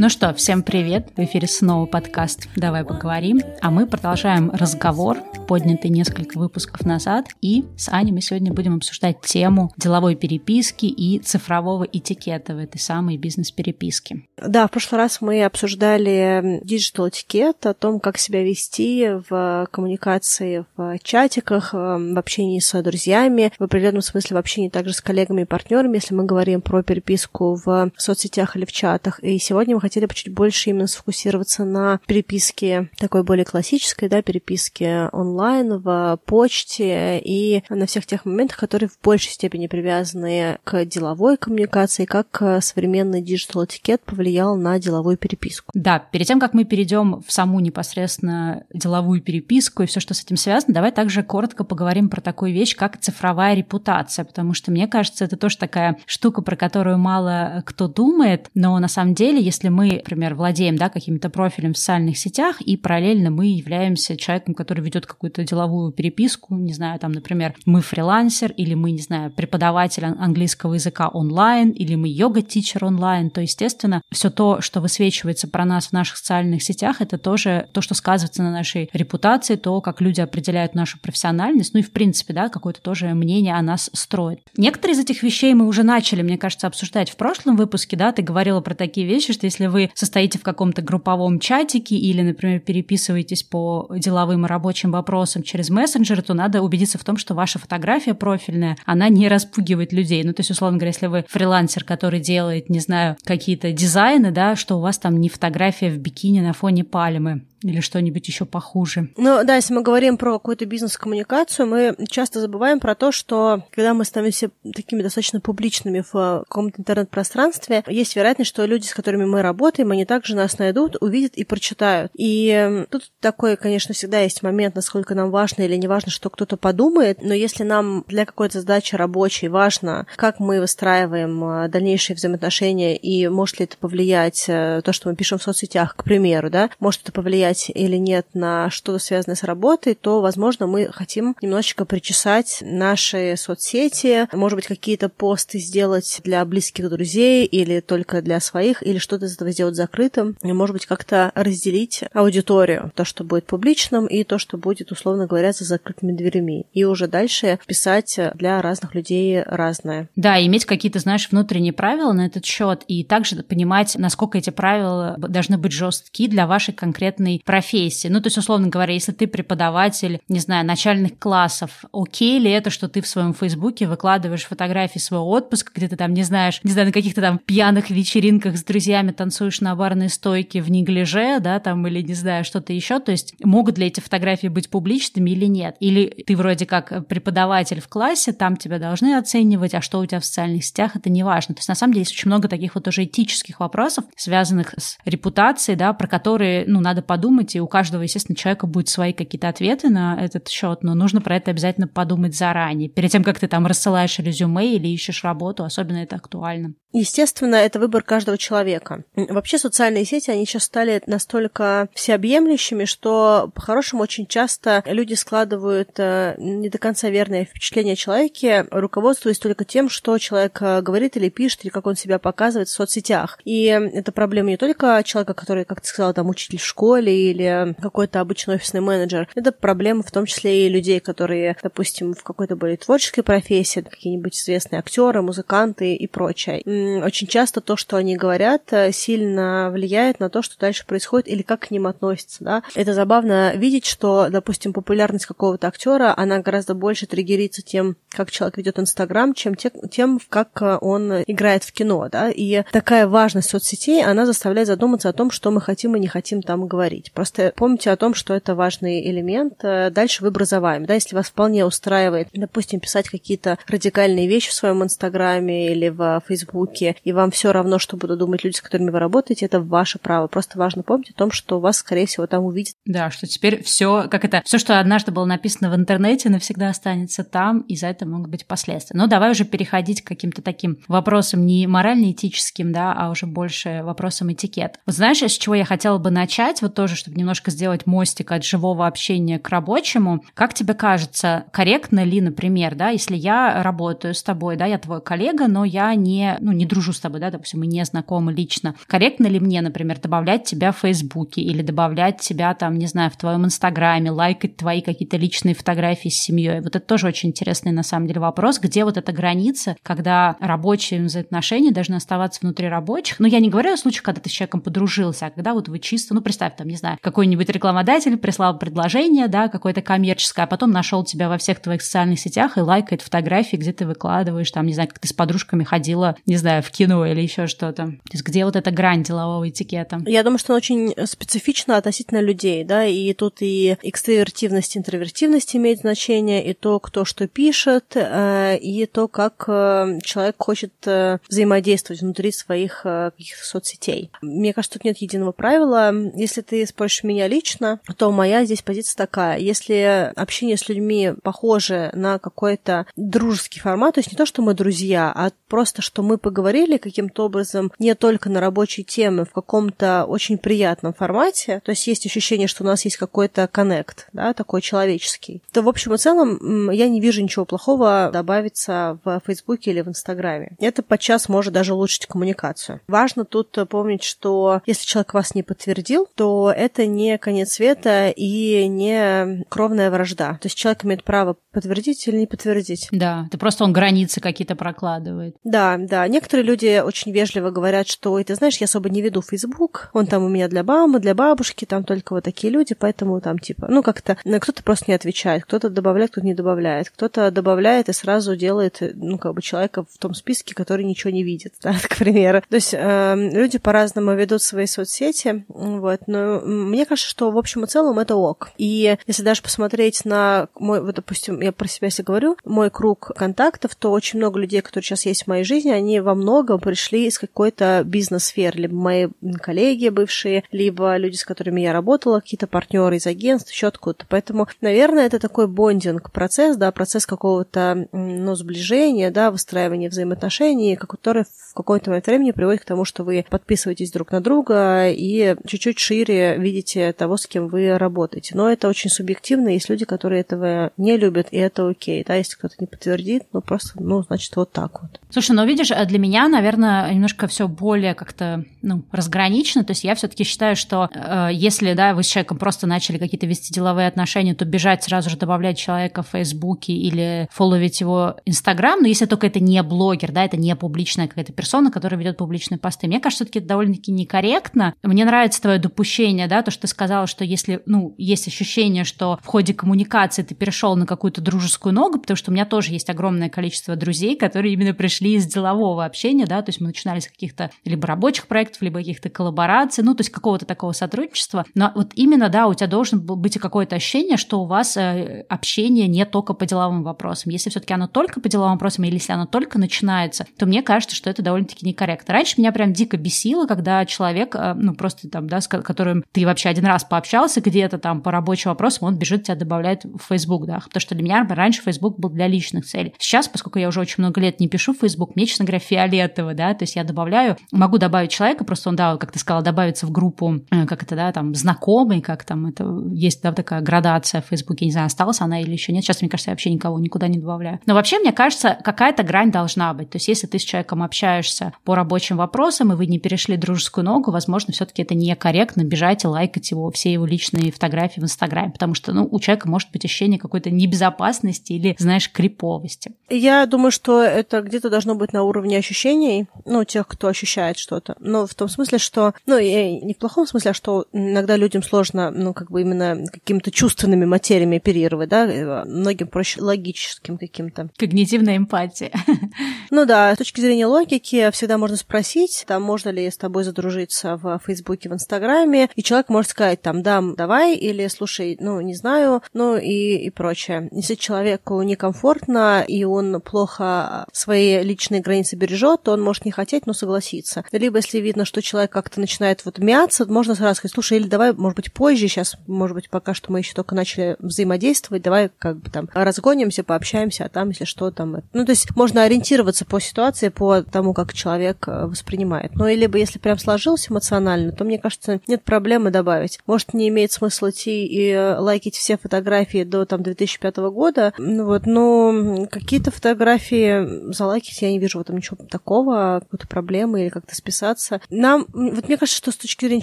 Ну что, всем привет! В эфире снова подкаст «Давай поговорим», а мы продолжаем разговор, поднятый несколько выпусков назад, и с Аней мы сегодня будем обсуждать тему деловой переписки и цифрового этикета в этой самой бизнес-переписке. Да, в прошлый раз мы обсуждали digital этикет, о том, как себя вести в коммуникации в чатиках, в общении с друзьями, в определенном смысле в общении также с коллегами и партнерами, если мы говорим про переписку в соцсетях или в чатах. И сегодня мы хотели бы чуть больше именно сфокусироваться на переписке такой более классической, да, переписке онлайн, в почте и на всех тех моментах, которые в большей степени привязаны к деловой коммуникации, как современный digital этикет повлиял на деловую переписку. Да, перед тем, как мы перейдем в саму непосредственно деловую переписку и все, что с этим связано, давай также коротко поговорим про такую вещь, как цифровая репутация, потому что мне кажется, это тоже такая штука, про которую мало кто думает, но на самом деле, если мы, например, владеем да, каким-то профилем в социальных сетях, и параллельно мы являемся человеком, который ведет какую-то деловую переписку, не знаю, там, например, мы фрилансер, или мы, не знаю, преподаватель английского языка онлайн, или мы yoga teacher онлайн, то, естественно, все то, что высвечивается про нас в наших социальных сетях, это тоже то, что сказывается на нашей репутации, то, как люди определяют нашу профессиональность, ну и, в принципе, да, какое-то тоже мнение о нас строит. Некоторые из этих вещей мы уже начали, мне кажется, обсуждать в прошлом выпуске, да, ты говорила про такие вещи, что если вы состоите в каком-то групповом чатике или, например, переписываетесь по деловым и рабочим вопросам через мессенджеры, то надо убедиться в том, что ваша фотография профильная, она не распугивает людей. Ну, то есть, условно говоря, если вы фрилансер, который делает, не знаю, какие-то дизайны, да, что у вас там не фотография в бикини на фоне пальмы или что-нибудь еще похуже. Ну да, если мы говорим про какую-то бизнес-коммуникацию, мы часто забываем про то, что когда мы становимся такими достаточно публичными в каком-то интернет-пространстве, есть вероятность, что люди, с которыми мы работаем, они также нас найдут, увидят и прочитают. И тут такой, конечно, всегда есть момент, насколько нам важно или не важно, что кто-то подумает, но если нам для какой-то задачи рабочей важно, как мы выстраиваем а, дальнейшие взаимоотношения и может ли это повлиять э, то, что мы пишем в соцсетях, к примеру, да, может это повлиять влиять или нет на что-то связанное с работой, то, возможно, мы хотим немножечко причесать наши соцсети, может быть, какие-то посты сделать для близких друзей или только для своих, или что-то из этого сделать закрытым, и, может быть, как-то разделить аудиторию, то, что будет публичным, и то, что будет, условно говоря, за закрытыми дверями. И уже дальше писать для разных людей разное. Да, иметь какие-то, знаешь, внутренние правила на этот счет, и также понимать, насколько эти правила должны быть жесткие для вашей конкретной профессии. Ну, то есть, условно говоря, если ты преподаватель, не знаю, начальных классов, окей ли это, что ты в своем Фейсбуке выкладываешь фотографии своего отпуска, где ты там, не знаешь, не знаю, на каких-то там пьяных вечеринках с друзьями танцуешь на барной стойке в неглиже, да, там, или, не знаю, что-то еще. То есть, могут ли эти фотографии быть публичными или нет? Или ты вроде как преподаватель в классе, там тебя должны оценивать, а что у тебя в социальных сетях, это не важно. То есть, на самом деле, есть очень много таких вот уже этических вопросов, связанных с репутацией, да, про которые, ну, надо подумать, подумать, и у каждого, естественно, человека будут свои какие-то ответы на этот счет, но нужно про это обязательно подумать заранее, перед тем, как ты там рассылаешь резюме или ищешь работу, особенно это актуально. Естественно, это выбор каждого человека. Вообще социальные сети, они сейчас стали настолько всеобъемлющими, что по-хорошему очень часто люди складывают э, не до конца верное впечатление о человеке, руководствуясь только тем, что человек э, говорит или пишет, или как он себя показывает в соцсетях. И это проблема не только человека, который, как ты сказала, там учитель в школе или какой-то обычный офисный менеджер. Это проблема в том числе и людей, которые, допустим, в какой-то более творческой профессии, какие-нибудь известные актеры, музыканты и прочее очень часто то, что они говорят, э, сильно влияет на то, что дальше происходит или как к ним относятся, да. Это забавно видеть, что, допустим, популярность какого-то актера, она гораздо больше триггерится тем, как человек ведет Инстаграм, чем тем, как э, он играет в кино, да. И такая важность соцсетей, она заставляет задуматься о том, что мы хотим и не хотим там говорить. Просто помните о том, что это важный элемент. Э, дальше выбор за вами, да, если вас вполне устраивает, допустим, писать какие-то радикальные вещи в своем Инстаграме или в Фейсбуке, Фейсбуке, и вам все равно, что будут думать люди, с которыми вы работаете, это ваше право. Просто важно помнить о том, что вас, скорее всего, там увидят. Да, что теперь все, как это, все, что однажды было написано в интернете, навсегда останется там, и за это могут быть последствия. Но давай уже переходить к каким-то таким вопросам не морально-этическим, да, а уже больше вопросам этикет. Вот знаешь, с чего я хотела бы начать, вот тоже, чтобы немножко сделать мостик от живого общения к рабочему. Как тебе кажется, корректно ли, например, да, если я работаю с тобой, да, я твой коллега, но я не, ну, не дружу с тобой, да, допустим, мы не знакомы лично. Корректно ли мне, например, добавлять тебя в Фейсбуке или добавлять тебя там, не знаю, в твоем Инстаграме, лайкать твои какие-то личные фотографии с семьей? Вот это тоже очень интересный на самом деле вопрос, где вот эта граница, когда рабочие взаимоотношения должны оставаться внутри рабочих. Но я не говорю о случае, когда ты с человеком подружился, а когда вот вы чисто, ну, представь, там, не знаю, какой-нибудь рекламодатель прислал предложение, да, какое-то коммерческое, а потом нашел тебя во всех твоих социальных сетях и лайкает фотографии, где ты выкладываешь, там, не знаю, как ты с подружками ходила, не знаю, в кино или еще что-то. То есть где вот эта грань делового этикета? Я думаю, что она очень специфична относительно людей, да, и тут и экстравертивность, интровертивность имеет значение, и то, кто что пишет, э, и то, как э, человек хочет э, взаимодействовать внутри своих каких-то соцсетей. Мне кажется, тут нет единого правила. Если ты спросишь меня лично, то моя здесь позиция такая. Если общение с людьми похоже на какой-то дружеский формат, то есть не то, что мы друзья, а просто, что мы поговорили каким-то образом не только на рабочей темы, в каком-то очень приятном формате, то есть есть ощущение, что у нас есть какой-то коннект, да, такой человеческий, то в общем и целом я не вижу ничего плохого добавиться в Фейсбуке или в Инстаграме. Это подчас может даже улучшить коммуникацию. Важно тут помнить, что если человек вас не подтвердил, то это не конец света и не кровная вражда. То есть человек имеет право подтвердить или не подтвердить. Да, это просто он границы какие-то прокладывает. Да, да. Некоторые люди очень вежливо говорят, что, ой, ты знаешь, я особо не веду Facebook, он там у меня для мамы, для бабушки, там только вот такие люди, поэтому там типа, ну как-то, ну, кто-то просто не отвечает, кто-то добавляет, кто-то не добавляет, кто-то добавляет и сразу делает, ну как бы человека в том списке, который ничего не видит, да, к примеру. То есть э, люди по-разному ведут свои соцсети, вот, но мне кажется, что в общем и целом это ок. И если даже посмотреть на мой, вот, допустим, я про себя если говорю, мой круг контактов, то очень много людей, которые сейчас есть в моей жизни, они во многом пришли из какой-то бизнес-сферы, либо мои коллеги бывшие, либо люди, с которыми я работала, какие-то партнеры из агентств, еще откуда-то. Поэтому, наверное, это такой бондинг процесс, да, процесс какого-то, ну, сближения, да, выстраивания взаимоотношений, который в какой-то момент времени приводит к тому, что вы подписываетесь друг на друга и чуть-чуть шире видите того, с кем вы работаете. Но это очень субъективно, есть люди, которые этого не любят, и это окей, да, если кто-то не подтвердит, ну просто, ну, значит, вот так вот. Слушай, ну видишь, э, для меня, наверное, немножко все более как-то, ну, разграничено, то есть я все-таки считаю, что э, если, да, вы с человеком просто начали какие-то вести деловые отношения, то бежать сразу же добавлять человека в Фейсбуке или фолловить его Инстаграм, но если только это не блогер, да, это не публичная какая-то персона, которая ведет публичные посты. Мне кажется, все-таки это довольно-таки некорректно. Мне нравится твое допущение, да, то, что ты сказала, что если, ну, есть ощущение, что в ходе коммуникации ты перешел на какую-то дружескую ногу, потому что у меня тоже есть огромное количество друзей, которые именно пришли из делового общения, да, то есть мы начинали с каких-то либо рабочих проектов, либо каких-то коллабораций, ну, то есть какого-то такого сотрудничества. Но вот именно, да, у тебя должен быть какое-то ощущение, что у вас э, общение не только по деловым вопросам. Если все-таки оно только по деловым вопросам, или если оно только начинается, то мне кажется, что это довольно-таки некорректно. Раньше меня прям дико бесило, когда человек, э, ну, просто там, да, с которым ты вообще один раз пообщался где-то там по рабочим вопросам, он бежит, тебя добавляет в Facebook, да, потому что для меня раньше Facebook был для личных целей. Сейчас, поскольку я уже очень много лет не пишу в Facebook, мне, честно говоря, фиолетово, да, то есть я добавляю, могу добавить человека, просто он, да, как ты сказала, добавится в группу, э, как это, да, там, знакомый, как там это, есть, да, такая градация в я не знаю, осталась она или еще нет, сейчас, мне кажется, я вообще никого никуда не добавляю. Но вообще, мне кажется, какая-то грань должна быть, то есть если ты с человеком общаешься по рабочим вопросам, и вы не перешли дружескую ногу, возможно, все-таки это некорректно бежать и лайкать его, все его личные фотографии в Инстаграме, потому что, ну, у человека может быть ощущение какой-то небезопасности или, знаешь, криповости. Я думаю, что это где-то должно быть на уровне ощущений, ну, тех, кто ощущает что-то. Но в том смысле, что, ну, и не в плохом смысле, а что иногда людям сложно, ну, как бы именно какими-то чувственными материями оперировать, да, многим проще логическим каким-то. Когнитивная эмпатия. Ну да, с точки зрения логики всегда можно спросить, там, можно ли с тобой задружиться в Фейсбуке, в Инстаграме, и человек может сказать, там, да, давай, или, слушай, ну, не знаю, ну, и, и прочее. Если человеку некомфортно, и он плохо свои личные границы бережет, бережет, то он может не хотеть, но согласиться. Либо если видно, что человек как-то начинает вот мяться, можно сразу сказать, слушай, или давай, может быть, позже, сейчас, может быть, пока что мы еще только начали взаимодействовать, давай как бы там разгонимся, пообщаемся, а там, если что, там... Ну, то есть можно ориентироваться по ситуации, по тому, как человек э, воспринимает. Ну, либо если прям сложилось эмоционально, то, мне кажется, нет проблемы добавить. Может, не имеет смысла идти и э, лайкить все фотографии до там 2005 года, ну, вот, но какие-то фотографии залайкить я не вижу в этом ничего такого, какой-то проблемы или как-то списаться. Нам, вот мне кажется, что с точки зрения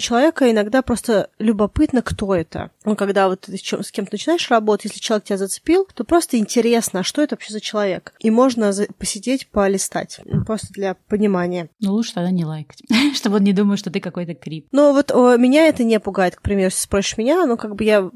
человека иногда просто любопытно, кто это. Ну, когда вот ты с кем-то начинаешь работать, если человек тебя зацепил, то просто интересно, а что это вообще за человек. И можно посидеть, полистать, просто для понимания. Ну, лучше тогда не лайкать, чтобы он не думал, что ты какой-то крип. Ну, вот о, меня это не пугает, к примеру, если спросишь меня, ну, как бы я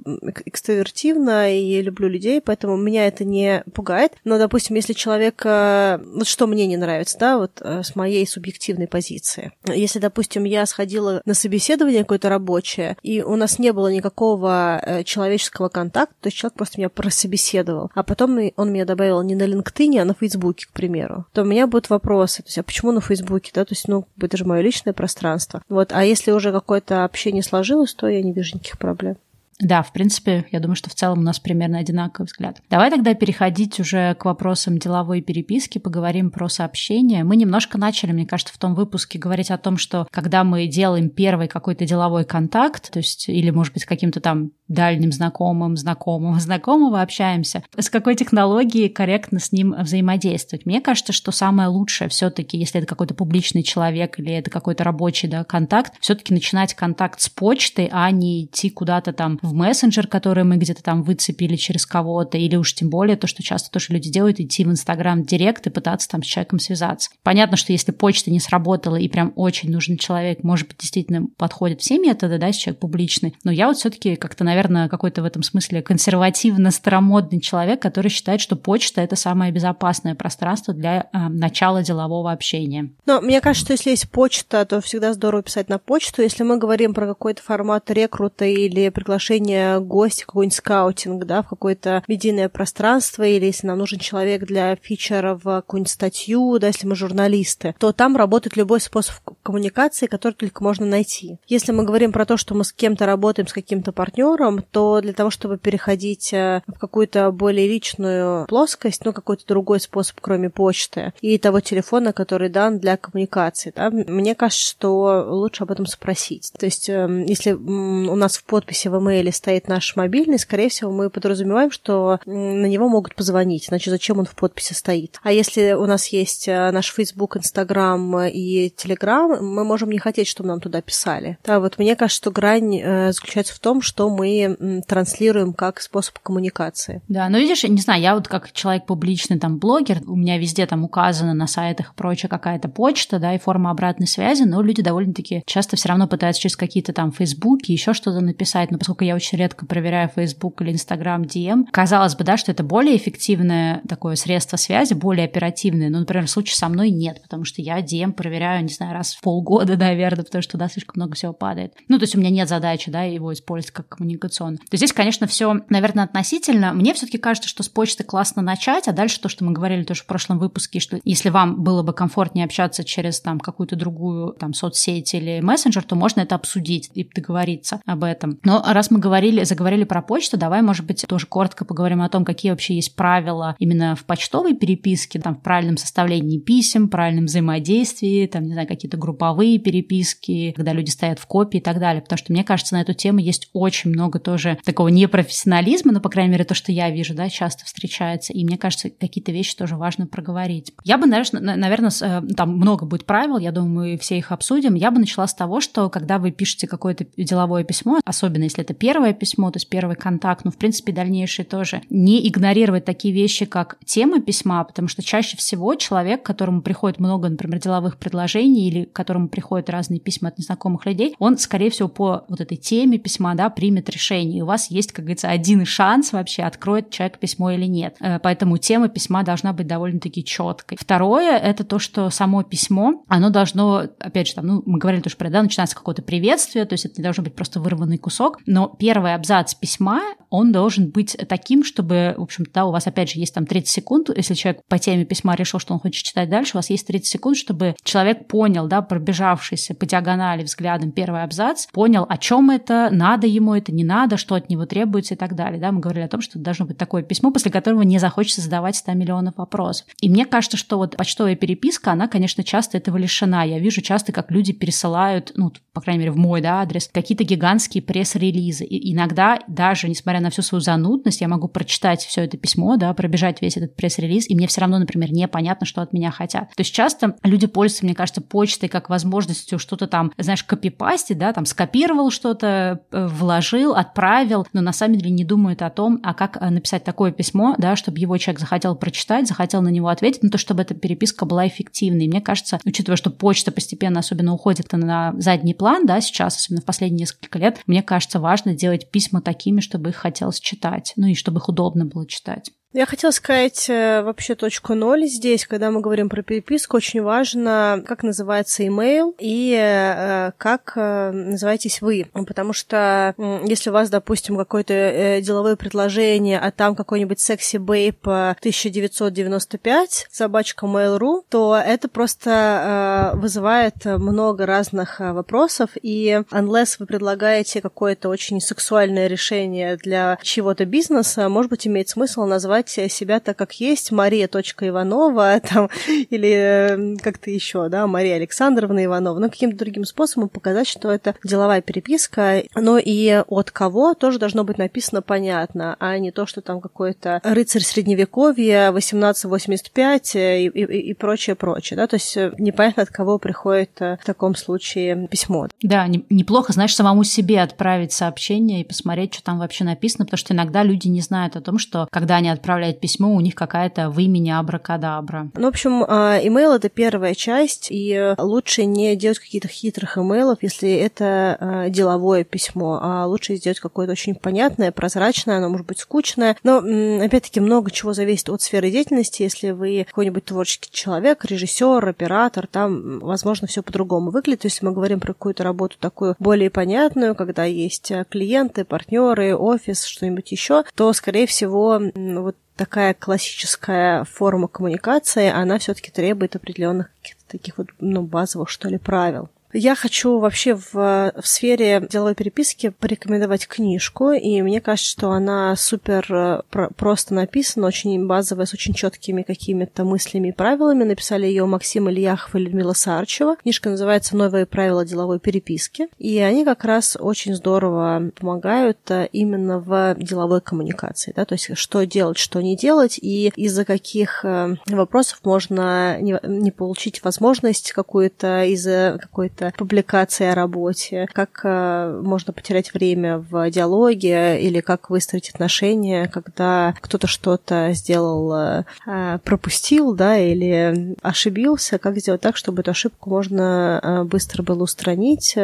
экстравертивна и люблю людей, поэтому меня это не пугает. Но, допустим, если человек... Э, вот что мне не нравится, да, вот э, с моей субъективной позиции. Если, допустим, я сходила на собеседование какое-то рабочее, и у нас не было никакого э, человеческого контакта, то есть человек просто меня прособеседовал, а потом он меня добавил не на LinkedIn, а на Фейсбуке, к примеру, то у меня будут вопросы, то есть, а почему на Фейсбуке, да, то есть, ну, это же мое личное пространство. Вот, а если уже какое-то общение сложилось, то я не вижу никаких проблем. Да, в принципе, я думаю, что в целом у нас примерно одинаковый взгляд. Давай тогда переходить уже к вопросам деловой переписки, поговорим про сообщения. Мы немножко начали, мне кажется, в том выпуске говорить о том, что когда мы делаем первый какой-то деловой контакт, то есть или, может быть, каким-то там дальним знакомым, знакомым, знакомого общаемся, с какой технологией корректно с ним взаимодействовать. Мне кажется, что самое лучшее все-таки, если это какой-то публичный человек или это какой-то рабочий да, контакт, все-таки начинать контакт с почтой, а не идти куда-то там в мессенджер, который мы где-то там выцепили через кого-то, или уж тем более то, что часто тоже люди делают, идти в Инстаграм Директ и пытаться там с человеком связаться. Понятно, что если почта не сработала и прям очень нужен человек, может быть, действительно подходят все методы, да, если человек публичный, но я вот все-таки как-то, наверное, какой-то в этом смысле консервативно-старомодный человек, который считает, что почта — это самое безопасное пространство для э, начала делового общения. Но мне кажется, что если есть почта, то всегда здорово писать на почту. Если мы говорим про какой-то формат рекрута или приглашение гостя, какой-нибудь скаутинг, да, в какое-то медийное пространство, или если нам нужен человек для фичера в какую-нибудь статью, да, если мы журналисты, то там работает любой способ коммуникации, который только можно найти. Если мы говорим про то, что мы с кем-то работаем, с каким-то партнером, то для того, чтобы переходить э, в какую-то более личную плоскость, ну, какой-то другой способ, кроме почты, и того телефона, который дан для коммуникации, да, мне кажется, что лучше об этом спросить. То есть, эм, если у нас в подписи в или стоит наш мобильный, скорее всего, мы подразумеваем, что на него могут позвонить, значит, зачем он в подписи стоит. А если у нас есть э, наш Facebook, Instagram и Telegram, мы можем не хотеть, чтобы нам туда писали. Да, вот мне кажется, что грань э, заключается в том, что мы транслируем как способ коммуникации. Да, ну видишь, не знаю, я вот как человек публичный, там, блогер, у меня везде там указано на сайтах и прочее какая-то почта, да, и форма обратной связи, но люди довольно-таки часто все равно пытаются через какие-то там Facebook еще что-то написать, но поскольку я очень редко проверяю Facebook или Instagram DM. Казалось бы, да, что это более эффективное такое средство связи, более оперативное. Но, например, в случае со мной нет, потому что я DM проверяю, не знаю, раз в полгода, наверное, потому что туда слишком много всего падает. Ну, то есть у меня нет задачи, да, его использовать как коммуникационно. То здесь, конечно, все, наверное, относительно. Мне все-таки кажется, что с почты классно начать, а дальше то, что мы говорили тоже в прошлом выпуске, что если вам было бы комфортнее общаться через там какую-то другую там соцсеть или мессенджер, то можно это обсудить и договориться об этом. Но раз мы говорили, заговорили про почту, давай, может быть, тоже коротко поговорим о том, какие вообще есть правила именно в почтовой переписке, там, в правильном составлении писем, правильном взаимодействии, там, не знаю, какие-то групповые переписки, когда люди стоят в копии и так далее. Потому что, мне кажется, на эту тему есть очень много тоже такого непрофессионализма, ну, по крайней мере, то, что я вижу, да, часто встречается. И мне кажется, какие-то вещи тоже важно проговорить. Я бы, наверное, э, там много будет правил, я думаю, мы все их обсудим. Я бы начала с того, что когда вы пишете какое-то деловое письмо, особенно если это первое письмо, то есть первый контакт, но, в принципе, дальнейшие тоже. Не игнорировать такие вещи, как тема письма, потому что чаще всего человек, которому приходит много, например, деловых предложений или которому приходят разные письма от незнакомых людей, он, скорее всего, по вот этой теме письма, да, примет решение. И у вас есть, как говорится, один шанс вообще, откроет человек письмо или нет. Э, поэтому тема письма должна быть довольно-таки четкой. Второе — это то, что само письмо, оно должно, опять же, там, ну, мы говорили тоже про, да, начинается какое-то приветствие, то есть это не должно быть просто вырванный кусок, но первый абзац письма, он должен быть таким, чтобы, в общем-то, да, у вас, опять же, есть там 30 секунд, если человек по теме письма решил, что он хочет читать дальше, у вас есть 30 секунд, чтобы человек понял, да, пробежавшийся по диагонали взглядом первый абзац, понял, о чем это, надо ему это, не надо, что от него требуется и так далее. Да, мы говорили о том, что должно быть такое письмо, после которого не захочется задавать 100 миллионов вопросов. И мне кажется, что вот почтовая переписка, она, конечно, часто этого лишена. Я вижу часто, как люди пересылают, ну, по крайней мере, в мой да, адрес, какие-то гигантские пресс-релизы. И иногда, даже несмотря на всю свою занудность, я могу прочитать все это письмо, да, пробежать весь этот пресс-релиз, и мне все равно, например, непонятно, что от меня хотят. То есть часто люди пользуются, мне кажется, почтой как возможностью что-то там, знаешь, копипастить, да, там скопировал что-то, э, вложил, отправил, но на самом деле не думают о том, а как э, написать такое письмо, да, чтобы его человек захотел прочитать, захотел на него ответить, ну то, чтобы эта переписка была эффективной. Мне кажется, учитывая, что почта постепенно особенно уходит на задний план, да, сейчас, особенно в последние несколько лет, мне кажется, важно делать письма такими, чтобы их хотелось читать, ну и чтобы их удобно было читать. Я хотела сказать э, вообще точку ноль здесь, когда мы говорим про переписку, очень важно, как называется имейл и э, как э, называетесь вы. Потому что если у вас, допустим, какое-то деловое предложение, а там какой-нибудь секси бейп 1995, собачка Mail.ru, то это просто вызывает много разных вопросов, и unless вы предлагаете какое-то очень сексуальное решение для чего-то бизнеса, может быть, имеет смысл назвать называть себя так, как есть, Мария Иванова, там, или э, как-то еще, да, Мария Александровна Иванова, ну, каким-то другим способом показать, что это деловая переписка, но и от кого тоже должно быть написано понятно, а не то, что там какой-то рыцарь средневековья, 1885 и, и, и прочее, прочее, да, то есть э, непонятно, от кого приходит э, в таком случае письмо. Да, неплохо, знаешь, самому себе отправить сообщение и посмотреть, что там вообще написано, потому что иногда люди не знают о том, что когда они отправляют отправляет письмо, у них какая-то в имени абракадабра. Ну, в общем, а, имейл — это первая часть, и лучше не делать каких-то хитрых имейлов, если это а, деловое письмо, а лучше сделать какое-то очень понятное, прозрачное, оно может быть скучное. Но, опять-таки, много чего зависит от сферы деятельности. Если вы какой-нибудь творческий человек, режиссер, оператор, там, возможно, все по-другому выглядит. Если мы говорим про какую-то работу такую более понятную, когда есть клиенты, партнеры, офис, что-нибудь еще, то, скорее всего, вот такая классическая форма коммуникации, она все-таки требует определенных каких-то таких вот, ну, базовых, что ли, правил. Я хочу вообще в, в сфере деловой переписки порекомендовать книжку, и мне кажется, что она супер э, про- просто написана, очень базовая, с очень четкими какими-то мыслями и правилами. Написали ее Максим Ильяхов и Людмила Сарчева. Книжка называется «Новые правила деловой переписки», и они как раз очень здорово помогают э, именно в деловой коммуникации, да, то есть что делать, что не делать, и из-за каких э, вопросов можно не, не получить возможность какую-то из-за какой-то какие-то публикации о работе, как э, можно потерять время в диалоге или как выстроить отношения, когда кто-то что-то сделал, э, пропустил, да, или ошибился, как сделать так, чтобы эту ошибку можно э, быстро было устранить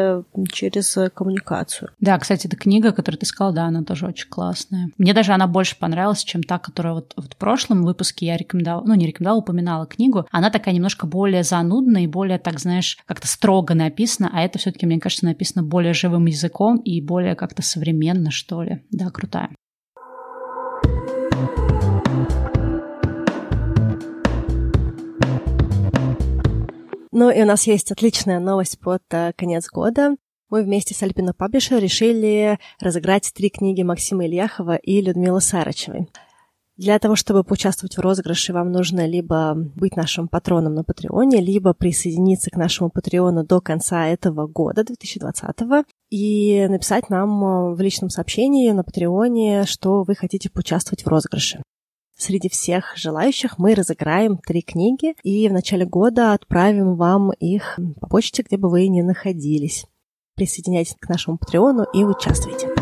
через коммуникацию. Да, кстати, эта книга, которую ты сказала, да, она тоже очень классная. Мне даже она больше понравилась, чем та, которая вот, вот в прошлом выпуске я рекомендовала, ну, не рекомендовала, упоминала книгу. Она такая немножко более занудная и более, так знаешь, как-то строго написано, а это все-таки, мне кажется, написано более живым языком и более как-то современно, что ли. Да, крутая. Ну и у нас есть отличная новость под э, конец года. Мы вместе с Альпино Паблишер решили разыграть три книги Максима Ильяхова и Людмилы Сарычевой. Для того, чтобы поучаствовать в розыгрыше, вам нужно либо быть нашим патроном на Патреоне, либо присоединиться к нашему Патреону до конца этого года, 2020, и написать нам э, в личном сообщении на Патреоне, что вы хотите поучаствовать в розыгрыше. Среди всех желающих мы разыграем три книги и в начале года отправим вам их по почте, где бы вы ни находились. Присоединяйтесь к нашему Патреону и участвуйте.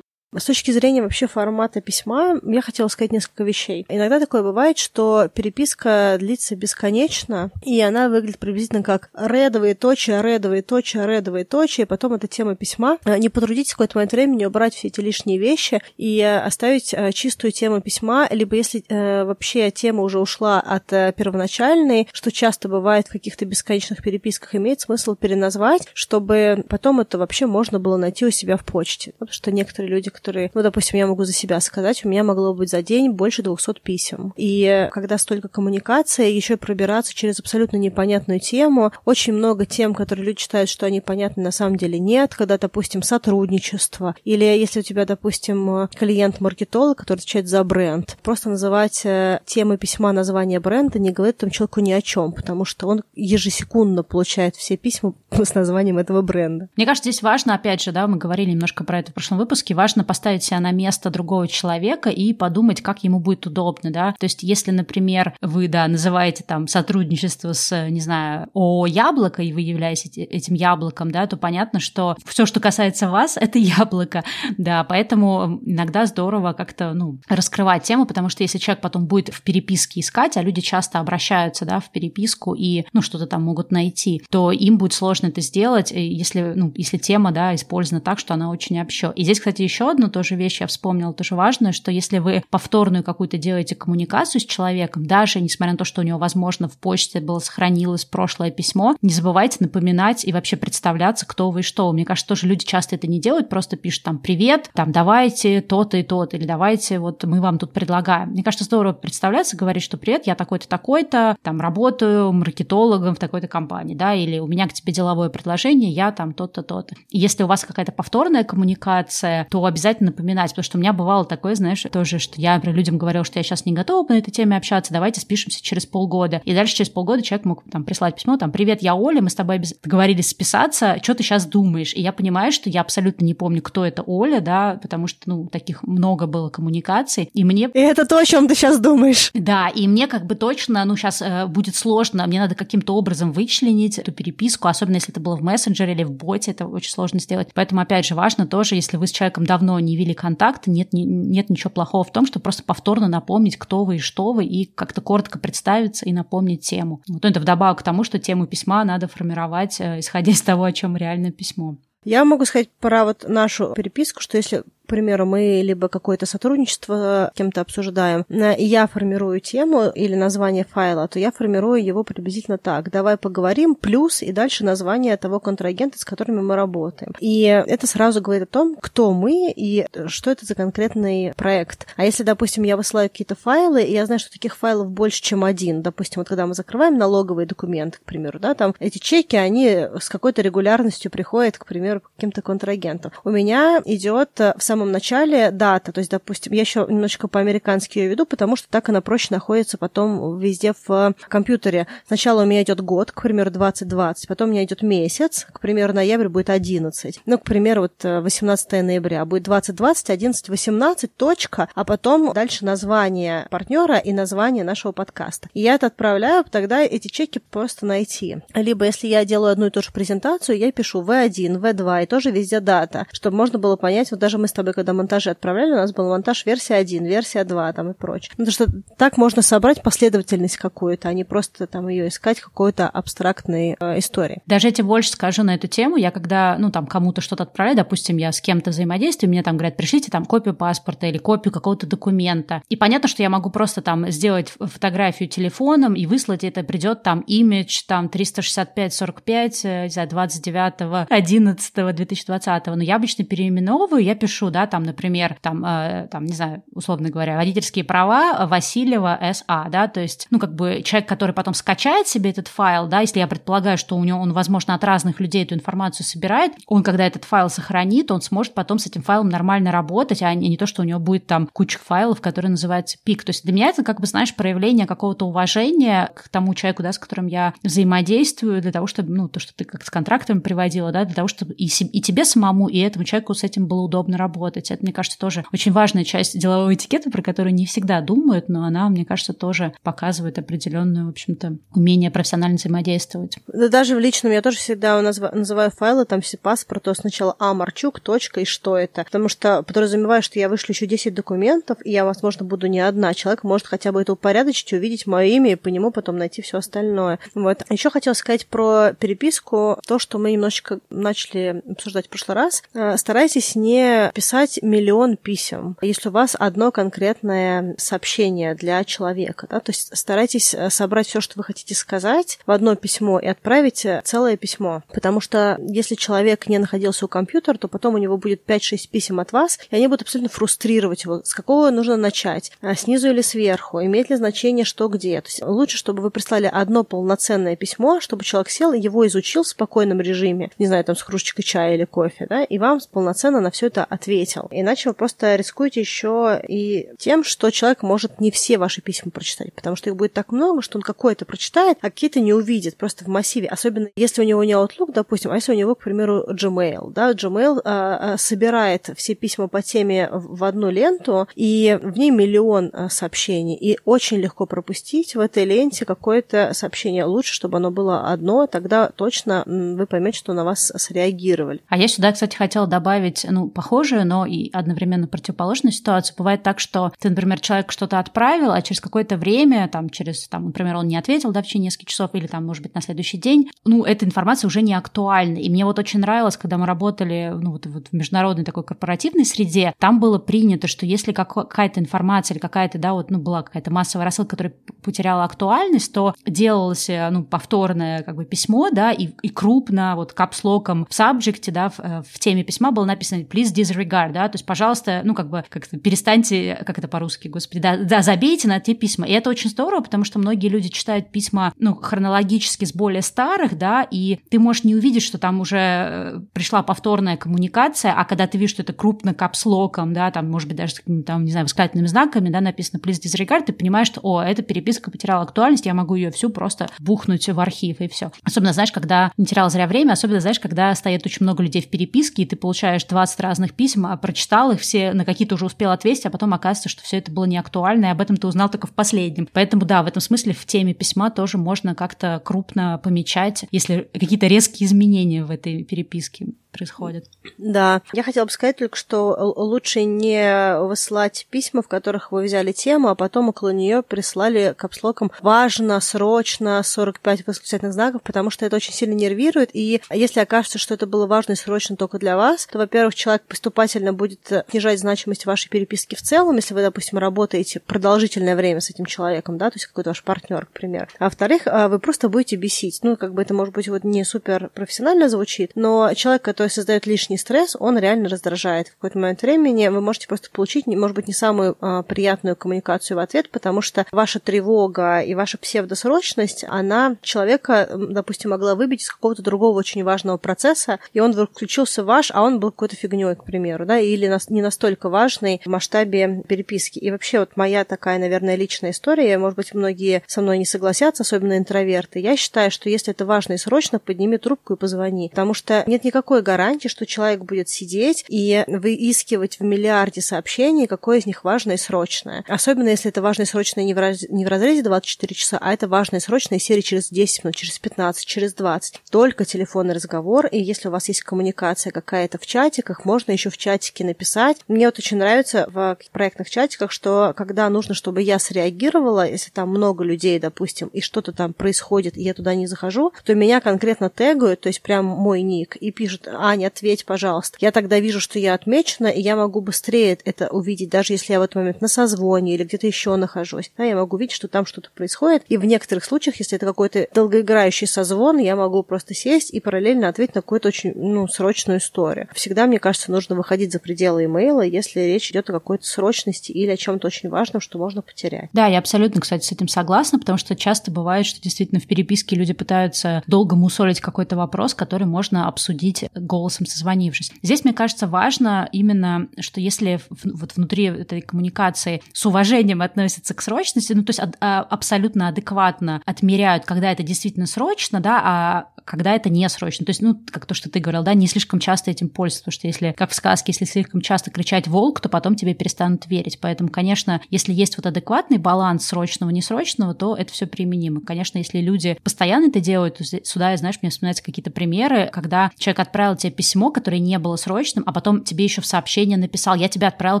С точки зрения вообще формата письма, я хотела сказать несколько вещей. Иногда такое бывает, что переписка длится бесконечно, и она выглядит приблизительно как редовые точи, редовые точи, редовые точи, и потом эта тема письма. Не потрудитесь в какой-то момент времени убрать все эти лишние вещи и оставить э, чистую тему письма, либо если э, вообще тема уже ушла от э, первоначальной, что часто бывает в каких-то бесконечных переписках, имеет смысл переназвать, чтобы потом это вообще можно было найти у себя в почте. Потому что некоторые люди, которые, ну, допустим, я могу за себя сказать, у меня могло быть за день больше 200 писем. И когда столько коммуникации, еще пробираться через абсолютно непонятную тему, очень много тем, которые люди считают, что они понятны, на самом деле нет, когда, допустим, сотрудничество, или если у тебя, допустим, клиент-маркетолог, который отвечает за бренд, просто называть э, темы письма название бренда не говорит этому человеку ни о чем, потому что он ежесекундно получает все письма с названием этого бренда. Мне кажется, здесь важно, опять же, да, мы говорили немножко про это в прошлом выпуске, важно поставить себя на место другого человека и подумать, как ему будет удобно, да. То есть, если, например, вы, да, называете там сотрудничество с, не знаю, ООО «Яблоко», и вы являетесь этим яблоком, да, то понятно, что все, что касается вас, это яблоко, да, поэтому иногда здорово как-то, ну, раскрывать тему, потому что если человек потом будет в переписке искать, а люди часто обращаются, да, в переписку и, ну, что-то там могут найти, то им будет сложно это сделать, если, ну, если тема, да, использована так, что она очень общо. И здесь, кстати, еще одну тоже вещь я вспомнила, тоже важную, что если вы повторную какую-то делаете коммуникацию с человеком, даже несмотря на то, что у него, возможно, в почте было сохранилось прошлое письмо, не забывайте напоминать и вообще представляться, кто вы и что. Мне кажется, тоже люди часто это не делают, просто пишут там «Привет», там «Давайте то-то и то-то», или «Давайте, вот мы вам тут предлагаем». Мне кажется, здорово представляться, говорить, что «Привет, я такой-то, такой-то, там работаю маркетологом в такой-то компании», да, или «У меня к тебе деловое предложение, я там то-то, то-то». Если у вас какая-то повторная коммуникация, то обязательно напоминать, потому что у меня бывало такое, знаешь, тоже, что я, например, людям говорила, что я сейчас не готова на этой теме общаться, давайте спишемся через полгода. И дальше через полгода человек мог там прислать письмо, там, привет, я Оля, мы с тобой договорились списаться, что ты сейчас думаешь? И я понимаю, что я абсолютно не помню, кто это Оля, да, потому что, ну, таких много было коммуникаций, и мне... И это то, о чем ты сейчас думаешь. Да, и мне как бы точно, ну, сейчас э, будет сложно, мне надо каким-то образом вычленить эту переписку, особенно если это было в мессенджере или в боте, это очень сложно сделать. Поэтому, опять же, важно тоже, если вы с человеком давно не вели контакт, нет, не, нет ничего плохого в том, что просто повторно напомнить, кто вы и что вы, и как-то коротко представиться и напомнить тему. Вот это вдобавок к тому, что тему письма надо формировать, э, исходя из того, о чем реально письмо. Я могу сказать про вот нашу переписку, что если к примеру, мы либо какое-то сотрудничество с кем-то обсуждаем, э, и я формирую тему или название файла, то я формирую его приблизительно так. Давай поговорим, плюс и дальше название того контрагента, с которыми мы работаем. И это сразу говорит о том, кто мы и что это за конкретный проект. А если, допустим, я высылаю какие-то файлы, и я знаю, что таких файлов больше, чем один, допустим, вот когда мы закрываем налоговые документы, к примеру, да, там эти чеки, они с какой-то регулярностью приходят, к примеру, к каким-то контрагентам. У меня идет в самом начале дата, то есть, допустим, я еще немножечко по-американски ее веду, потому что так она проще находится потом везде в компьютере. Сначала у меня идет год, к примеру, 2020, потом у меня идет месяц, к примеру, ноябрь будет 11. Ну, к примеру, вот 18 э, ноября будет 2020, 11, 18, точка, а потом дальше название партнера и название нашего подкаста. И я это отправляю, тогда эти чеки просто найти. Либо если я делаю одну и ту же презентацию, я пишу V1, V2 и тоже везде дата, чтобы можно было понять, вот даже мы с тобой когда монтажи отправляли, у нас был монтаж версия 1, версия 2 там и прочее. Ну, потому что так можно собрать последовательность какую-то, а не просто там ее искать какой-то абстрактной э, истории. Даже я тебе больше скажу на эту тему. Я когда, ну, там, кому-то что-то отправляю, допустим, я с кем-то взаимодействую, мне там говорят, пришлите там копию паспорта или копию какого-то документа. И понятно, что я могу просто там сделать фотографию телефоном и выслать, это придет там имидж, там 365-45, э, не знаю, 29 11 2020. Но я обычно переименовываю, я пишу, да, там, например, там, э, там, не знаю, условно говоря, водительские права Васильева СА, да, то есть, ну, как бы человек, который потом скачает себе этот файл, да, если я предполагаю, что у него он, возможно, от разных людей эту информацию собирает, он, когда этот файл сохранит, он сможет потом с этим файлом нормально работать, а не, не то, что у него будет там куча файлов, которые называются пик. То есть для меня это, как бы, знаешь, проявление какого-то уважения к тому человеку, да, с которым я взаимодействую, для того, чтобы, ну, то, что ты как с контрактами приводила, да, для того, чтобы и, и тебе самому, и этому человеку с этим было удобно работать работать. Это, мне кажется, тоже очень важная часть делового этикета, про которую не всегда думают, но она, мне кажется, тоже показывает определенное, в общем-то, умение профессионально взаимодействовать. Да даже в личном я тоже всегда называю файлы, там все паспорт, то сначала А, Марчук, точка и что это. Потому что подразумеваю, что я вышлю еще 10 документов, и я, возможно, буду не одна. Человек может хотя бы это упорядочить, увидеть мое имя и по нему потом найти все остальное. Вот. Еще хотела сказать про переписку. То, что мы немножечко начали обсуждать в прошлый раз. Э, старайтесь не писать миллион писем, если у вас одно конкретное сообщение для человека. Да? То есть старайтесь э, собрать все, что вы хотите сказать в одно письмо и отправить э, целое письмо. Потому что если человек не находился у компьютера, то потом у него будет 5-6 писем от вас, и они будут абсолютно фрустрировать его. С какого нужно начать? Снизу или сверху? Имеет ли значение, что где? То есть лучше, чтобы вы прислали одно полноценное письмо, чтобы человек сел и его изучил в спокойном режиме, не знаю, там с кружечкой чая или кофе, да, и вам полноценно на все это ответил. Иначе вы просто рискуете еще и тем, что человек может не все ваши письма прочитать, потому что их будет так много, что он какое-то прочитает, а какие-то не увидит просто в массиве. Особенно если у него не Outlook, допустим, а если у него, к примеру, Gmail. Да, Gmail а, а, собирает все письма по теме в одну ленту, и в ней миллион а, сообщений, и очень легко пропустить в этой ленте какое-то сообщение. Лучше, чтобы оно было одно, тогда точно вы поймете, что на вас среагировали. А я сюда, кстати, хотела добавить, ну, похожую, но и одновременно противоположную ситуацию. Бывает так, что ты, например, человек что-то отправил, а через какое-то время, там, через, там, например, он не ответил, да, в течение нескольких часов, или там, может быть, на следующий день, ну, эта информация уже не актуальна. И мне вот очень нравилось, когда мы работали, ну, вот, вот в международной такой корпоративной среде, там было принято, что если какая-то информация или какая-то, да, вот, ну, была какая-то массовая рассылка, которая потеряла актуальность, то делалось, э, ну, повторное, как бы, письмо, да, и, и крупно, вот, капслоком в сабжекте, да, в, э, в теме письма было написано «please disregard», да, то есть, пожалуйста, ну, как бы, как-то перестаньте, как это по-русски, господи, да, да, забейте на те письма. И это очень здорово, потому что многие люди читают письма, ну, хронологически с более старых, да, и ты можешь не увидеть, что там уже э, пришла повторная коммуникация, а когда ты видишь, что это крупно капслоком, да, там, может быть, даже какими-то, там, не знаю, восклицательными знаками, да, написано «please disregard», ты понимаешь, что, о, эта переписка потеряла актуальность, я могу ее всю просто бухнуть в архив, и все. Особенно, знаешь, когда не терял зря время, особенно, знаешь, когда стоит очень много людей в переписке, и ты получаешь 20 разных писем, а прочитал их все, на какие-то уже успел ответить, а потом оказывается, что все это было не актуально, и об этом ты узнал только в последнем. Поэтому, да, в этом смысле в теме письма тоже можно как-то крупно помечать, если какие-то резкие изменения в этой переписке происходит. Да, я хотела бы сказать только, что лучше не высылать письма, в которых вы взяли тему, а потом около нее прислали капслоком «важно», «срочно», 45 восклицательных знаков, потому что это очень сильно нервирует, и если окажется, что это было важно и срочно только для вас, то, во-первых, человек поступательно будет снижать значимость вашей переписки в целом, если вы, допустим, работаете продолжительное время с этим человеком, да, то есть какой-то ваш партнер, к примеру. А во-вторых, а, вы просто будете бесить. Ну, как бы это, может быть, вот не супер профессионально звучит, но человек, который который создает лишний стресс, он реально раздражает. В какой-то момент времени вы можете просто получить, может быть, не самую а, приятную коммуникацию в ответ, потому что ваша тревога и ваша псевдосрочность, она человека, допустим, могла выбить из какого-то другого очень важного процесса, и он вдруг включился в ваш, а он был какой-то фигней, к примеру, да, или не настолько важный в масштабе переписки. И вообще вот моя такая, наверное, личная история, может быть, многие со мной не согласятся, особенно интроверты. Я считаю, что если это важно и срочно, подними трубку и позвони, потому что нет никакой гарантии, гарантии, что человек будет сидеть и выискивать в миллиарде сообщений, какое из них важное и срочное. Особенно, если это важное и срочное не в, раз... не в разрезе 24 часа, а это важное и срочное серии через 10 минут, через 15, через 20. Только телефонный разговор, и если у вас есть коммуникация какая-то в чатиках, можно еще в чатике написать. Мне вот очень нравится в проектных чатиках, что когда нужно, чтобы я среагировала, если там много людей, допустим, и что-то там происходит, и я туда не захожу, то меня конкретно тегают, то есть прям мой ник, и пишут, Аня, ответь, пожалуйста. Я тогда вижу, что я отмечена, и я могу быстрее это увидеть, даже если я в этот момент на созвоне или где-то еще нахожусь. Да, я могу видеть, что там что-то происходит. И в некоторых случаях, если это какой-то долгоиграющий созвон, я могу просто сесть и параллельно ответить на какую-то очень ну, срочную историю. Всегда, мне кажется, нужно выходить за пределы имейла, если речь идет о какой-то срочности или о чем-то очень важном, что можно потерять. Да, я абсолютно, кстати, с этим согласна, потому что часто бывает, что действительно в переписке люди пытаются долго мусолить какой-то вопрос, который можно обсудить голосом созвонившись. Здесь, мне кажется, важно именно, что если вот внутри этой коммуникации с уважением относятся к срочности, ну, то есть а, абсолютно адекватно отмеряют, когда это действительно срочно, да, а когда это не срочно. То есть, ну, как то, что ты говорил, да, не слишком часто этим пользоваться, потому что если, как в сказке, если слишком часто кричать волк, то потом тебе перестанут верить. Поэтому, конечно, если есть вот адекватный баланс срочного, несрочного, то это все применимо. Конечно, если люди постоянно это делают, то сюда, знаешь, мне вспоминаются какие-то примеры, когда человек отправил тебе письмо, которое не было срочным, а потом тебе еще в сообщение написал, я тебе отправил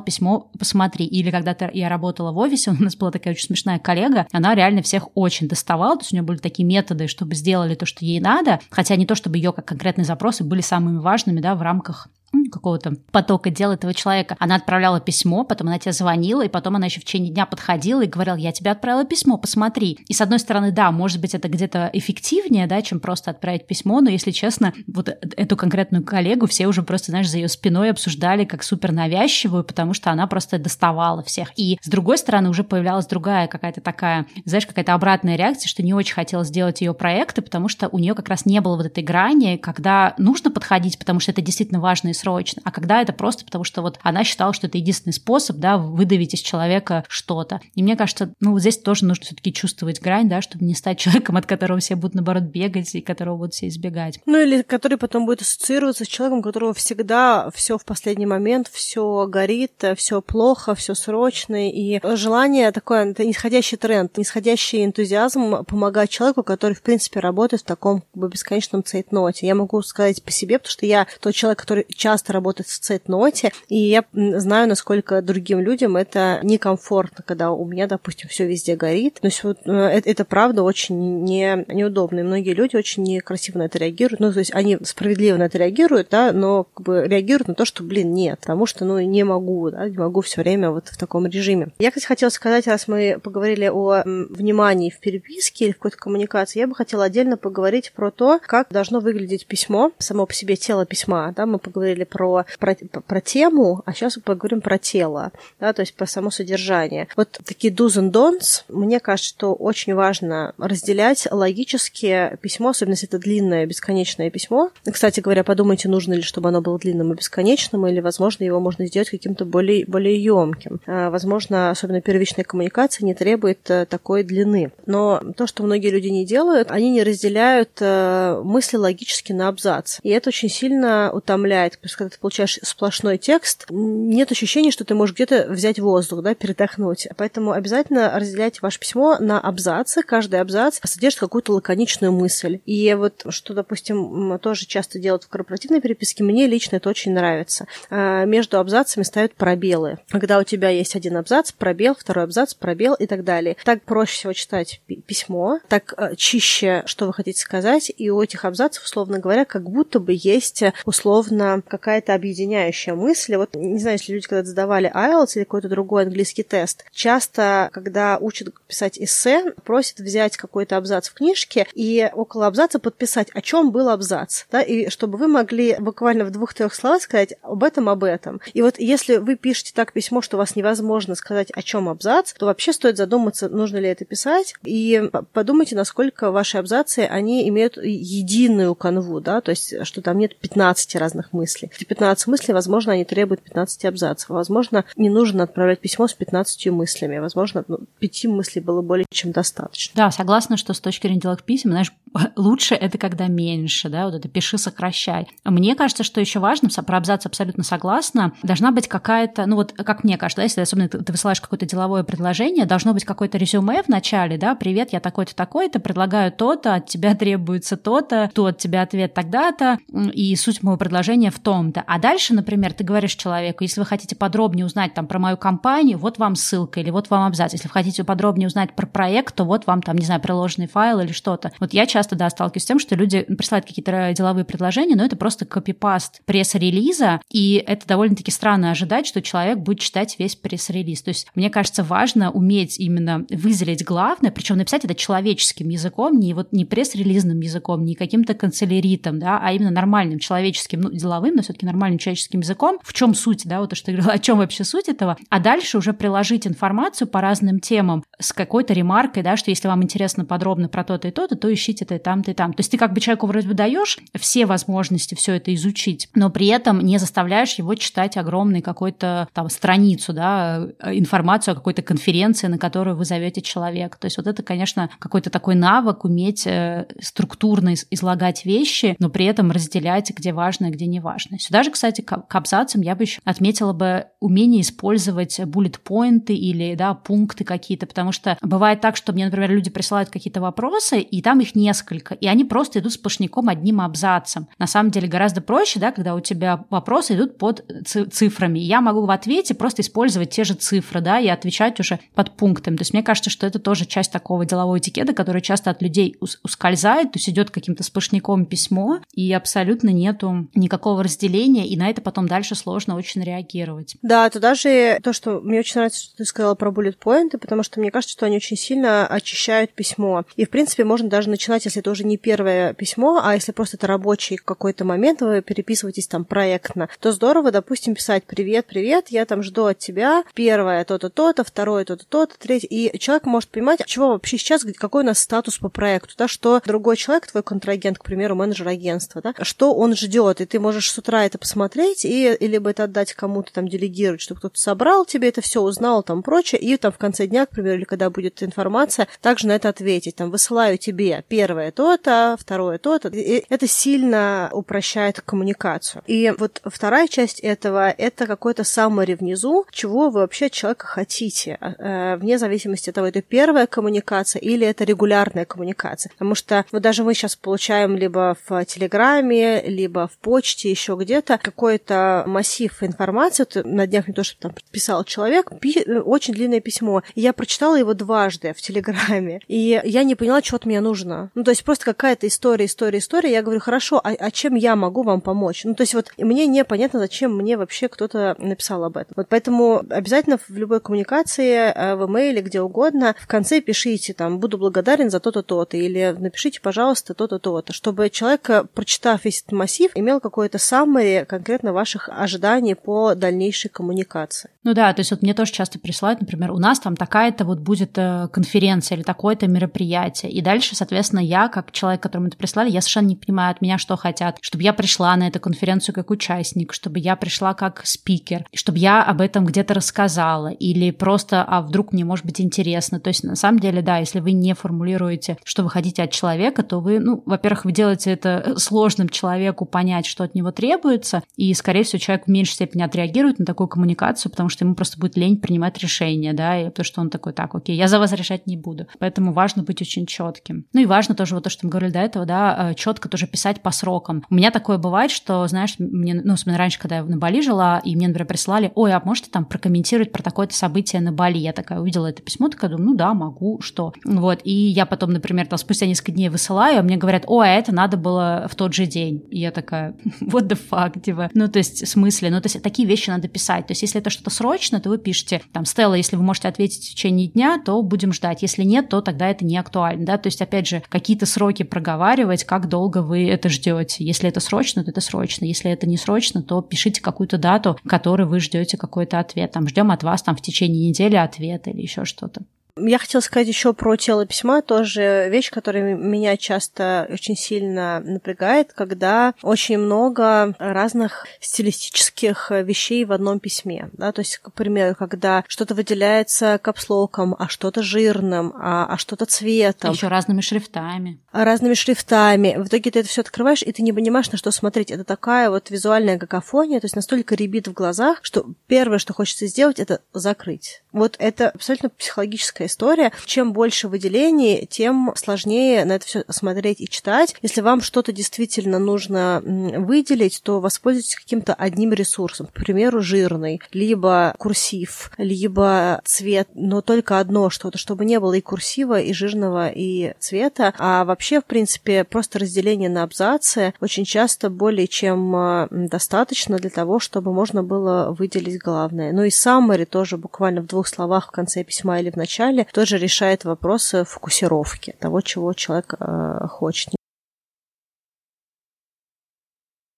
письмо, посмотри. Или когда-то я работала в офисе, у нас была такая очень смешная коллега, она реально всех очень доставала, то есть у нее были такие методы, чтобы сделали то, что ей надо, хотя не то, чтобы ее как конкретные запросы были самыми важными, да, в рамках какого-то потока дел этого человека. Она отправляла письмо, потом она тебе звонила, и потом она еще в течение дня подходила и говорила, я тебе отправила письмо, посмотри. И с одной стороны, да, может быть, это где-то эффективнее, да, чем просто отправить письмо, но если честно, вот эту конкретную коллегу все уже просто, знаешь, за ее спиной обсуждали как супер навязчивую, потому что она просто доставала всех. И с другой стороны уже появлялась другая какая-то такая, знаешь, какая-то обратная реакция, что не очень хотела сделать ее проекты, потому что у нее как раз не было вот этой грани, когда нужно подходить, потому что это действительно важно и срочно, а когда это просто потому, что вот она считала, что это единственный способ, да, выдавить из человека что-то. И мне кажется, ну, здесь тоже нужно все-таки чувствовать грань, да, чтобы не стать человеком, от которого все будут, наоборот, бегать и которого будут все избегать. Ну, или который потом будет ассоциироваться с человеком, у которого всегда все в последний момент, все горит, все плохо, все срочно, и желание такое, это нисходящий тренд, нисходящий энтузиазм помогать человеку, который, в принципе, работает в таком как бы, бесконечном цейтноте. Я могу сказать по себе, потому что я тот человек, который часто работать в цейтноте, и я знаю, насколько другим людям это некомфортно, когда у меня, допустим, все везде горит. То есть вот э, это, это правда очень не, неудобно, и многие люди очень некрасиво на это реагируют. Ну, то есть они справедливо на это реагируют, да, но как бы реагируют на то, что, блин, нет, потому что, ну, не могу, да, не могу все время вот в таком режиме. Я, кстати, хотела сказать, раз мы поговорили о внимании в переписке или в какой-то коммуникации, я бы хотела отдельно поговорить про то, как должно выглядеть письмо, само по себе тело письма, да, мы поговорили про про, про, тему, а сейчас мы поговорим про тело, да, то есть про само содержание. Вот такие do's and don'ts, мне кажется, что очень важно разделять логически письмо, особенно если это длинное, бесконечное письмо. Кстати говоря, подумайте, нужно ли, чтобы оно было длинным и бесконечным, или, возможно, его можно сделать каким-то более, более емким. А, возможно, особенно первичная коммуникация не требует э, такой длины. Но то, что многие люди не делают, они не разделяют э, мысли логически на абзац. И это очень сильно утомляет. Потому что когда ты получаешь сплошной текст, нет ощущения, что ты можешь где-то взять воздух, да, передохнуть. Поэтому обязательно разделяйте ваше письмо на абзацы. Каждый абзац содержит какую-то лаконичную мысль. И вот что, допустим, тоже часто делают в корпоративной переписке, мне лично это очень нравится. А, между абзацами ставят пробелы. Когда у тебя есть один абзац, пробел, второй абзац, пробел и так далее. Так проще всего читать письмо, так э, чище, что вы хотите сказать, и у этих абзацев, условно говоря, как будто бы есть э, условно какая-то объединяющая мысль. Вот, не знаю, если люди когда задавали IELTS или какой-то другой английский тест, часто, когда учат писать эссе, просят взять какой-то абзац в книжке и около абзаца подписать, о чем был абзац, да, и чтобы вы могли буквально в двух-трех словах сказать об этом, об этом. И вот если вы пишете так письмо, что у вас невозможно сказать, о чем абзац, то вообще стоит задуматься, нужно ли это писать, и подумайте, насколько ваши абзацы, они имеют единую канву, да, то есть, что там нет 15 разных мыслей. Эти 15 15 мыслей, возможно, они требуют 15 абзацев. Возможно, не нужно отправлять письмо с 15 мыслями. Возможно, ну, 5 мыслей было более чем достаточно. Да, согласна, что с точки зрения деловых писем, знаешь, лучше это когда меньше, да, вот это пиши, сокращай. Мне кажется, что еще важно, про абзац абсолютно согласна, должна быть какая-то, ну вот как мне кажется, да, если особенно ты, ты высылаешь какое-то деловое предложение, должно быть какое-то резюме в начале, да, привет, я такой-то, такой-то, предлагаю то-то, от тебя требуется то-то, то от тебя ответ тогда-то, и суть моего предложения в том-то. А дальше, например, ты говоришь человеку, если вы хотите подробнее узнать там про мою компанию, вот вам ссылка или вот вам абзац. Если вы хотите подробнее узнать про проект, то вот вам там, не знаю, приложенный файл или что-то. Вот я часто, да, сталкиваюсь с тем, что люди присылают какие-то деловые предложения, но это просто копипаст пресс-релиза, и это довольно-таки странно ожидать, что человек будет читать весь пресс-релиз. То есть, мне кажется, важно уметь именно выделить главное, причем написать это человеческим языком, не вот не пресс-релизным языком, не каким-то канцеляритом, да, а именно нормальным человеческим, ну, деловым, но все-таки нормальным человеческим языком, в чем суть, да, вот то, что ты говорила, о чем вообще суть этого, а дальше уже приложить информацию по разным темам с какой-то ремаркой, да, что если вам интересно подробно про то-то и то-то, то ищите там-то и там-то там. То есть ты как бы человеку вроде бы даешь все возможности все это изучить, но при этом не заставляешь его читать огромный какой-то там страницу, да, информацию о какой-то конференции, на которую вы зовете человека. То есть вот это, конечно, какой-то такой навык уметь э, структурно излагать вещи, но при этом разделять, где важно, где не важно. Сюда же, кстати, к абзацам я бы еще отметила бы умение использовать буллет-поинты или да, пункты какие-то, потому что бывает так, что мне, например, люди присылают какие-то вопросы, и там их несколько, и они просто идут сплошняком одним абзацем. На самом деле гораздо проще, да, когда у тебя вопросы идут под цифрами. Я могу в ответе просто использовать те же цифры, да, и отвечать уже под пунктами. То есть мне кажется, что это тоже часть такого делового этикета, который часто от людей ускользает, то есть идет каким-то сплошняком письмо, и абсолютно нету никакого разделения, и на это потом дальше сложно очень реагировать. Да, туда же то, что мне очень нравится, что ты сказала про bullet points, потому что мне кажется, что они очень сильно очищают письмо. И, в принципе, можно даже начинать, если это уже не первое письмо, а если просто это рабочий какой-то момент, вы переписываетесь там проектно, то здорово, допустим, писать «Привет, привет, я там жду от тебя первое то-то, то-то, второе то-то, то-то, третье». И человек может понимать, чего вообще сейчас, какой у нас статус по проекту, да, что другой человек, твой контрагент, к примеру, менеджер агентства, да, что он ждет, и ты можешь с утра это посмотреть, и либо это отдать кому-то там делегировать, чтобы кто-то собрал тебе это все, узнал там прочее, и там в конце дня, к примеру, или когда будет информация, также на это ответить. Там высылаю тебе первое то-то, второе то-то. И это сильно упрощает коммуникацию. И вот вторая часть этого — это какой-то summary внизу, чего вы вообще от человека хотите, э, вне зависимости от того, это первая коммуникация или это регулярная коммуникация. Потому что вот даже мы сейчас получаем либо в Телеграме, либо в почте, еще где-то какой-то массив информации. Вот на днях мне тоже там писал человек, пи- очень длинное письмо. Я прочитала его дважды в Телеграме. И я не поняла, что от меня нужно. Ну, то есть просто какая-то история, история, история. Я говорю, хорошо, а, а чем я могу вам помочь? Ну, то есть вот мне непонятно, зачем мне вообще кто-то написал об этом. Вот поэтому обязательно в любой коммуникации, э, в имейле, где угодно, в конце пишите там, буду благодарен за то-то, то-то, или напишите, пожалуйста, то-то, то-то, чтобы человек, э, прочитав весь этот массив, имел какое-то самое конкретно ваших ожиданий по дальнейшей коммуникации. Ну да, то есть вот мне тоже часто присылают, например, у нас там такая-то вот будет э, конференция или такое-то мероприятие. И дальше, соответственно, я, как человек, которому это прислали, я совершенно не понимаю от меня, что хотят. Чтобы я пришла на эту конференцию как участник, чтобы я пришла как спикер, чтобы я об этом где-то рассказала. Или просто, а вдруг мне может быть интересно. То есть, на самом деле, да, если вы не формулируете, что вы хотите от человека, то вы, ну, во-первых, вы делаете это сложным человеку понять, что от него требуется, и, скорее всего, человек в меньшей степени отреагирует на такую коммуникацию, потому что ему просто будет лень принимать решения, да, и то, что он такой, так, окей, я за вас решать не буду. Поэтому важно быть очень четким. Ну и важно тоже вот то, что мы говорили до этого, да, э, четко тоже писать по срокам. У меня такое бывает, что, знаешь, мне, ну, особенно раньше, когда я на Бали жила, и мне, например, прислали, ой, а можете там прокомментировать про такое-то событие на Бали? Я такая увидела это письмо, такая думаю, ну да, могу, что? Вот, и я потом, например, там спустя несколько дней высылаю, а мне говорят, ой, а это надо было в тот же день. И я такая, what the fuck, типа, ну, то есть, в смысле, ну, то есть, такие вещи надо писать. То есть, если это что-то срочно, то вы пишете, там, Стелла, если вы можете ответить в течение дня, то будем ждать. Если нет, то тогда это не актуально, да, то есть, опять же, какие-то сроки проговаривать, как долго вы это ждете. Если это срочно, то это срочно. Если это не срочно, то пишите какую-то дату, в которой вы ждете какой-то ответ. Там, ждем от вас там в течение недели ответ или еще что-то. Я хотела сказать еще про тело письма, тоже вещь, которая меня часто очень сильно напрягает, когда очень много разных стилистических вещей в одном письме. Да? То есть, к примеру, когда что-то выделяется капслоком, а что-то жирным, а, а что-то цветом. Еще разными шрифтами. Разными шрифтами. В итоге ты это все открываешь, и ты не понимаешь, на что смотреть. Это такая вот визуальная какофония, то есть настолько ребит в глазах, что первое, что хочется сделать, это закрыть. Вот это абсолютно психологическая история. Чем больше выделений, тем сложнее на это все смотреть и читать. Если вам что-то действительно нужно выделить, то воспользуйтесь каким-то одним ресурсом. К примеру, жирный, либо курсив, либо цвет, но только одно что-то, чтобы не было и курсива, и жирного, и цвета. А вообще, в принципе, просто разделение на абзацы очень часто более чем а, достаточно для того, чтобы можно было выделить главное. Ну и summary тоже буквально в двух словах в конце письма или в начале, тоже решает вопросы фокусировки того, чего человек э, хочет.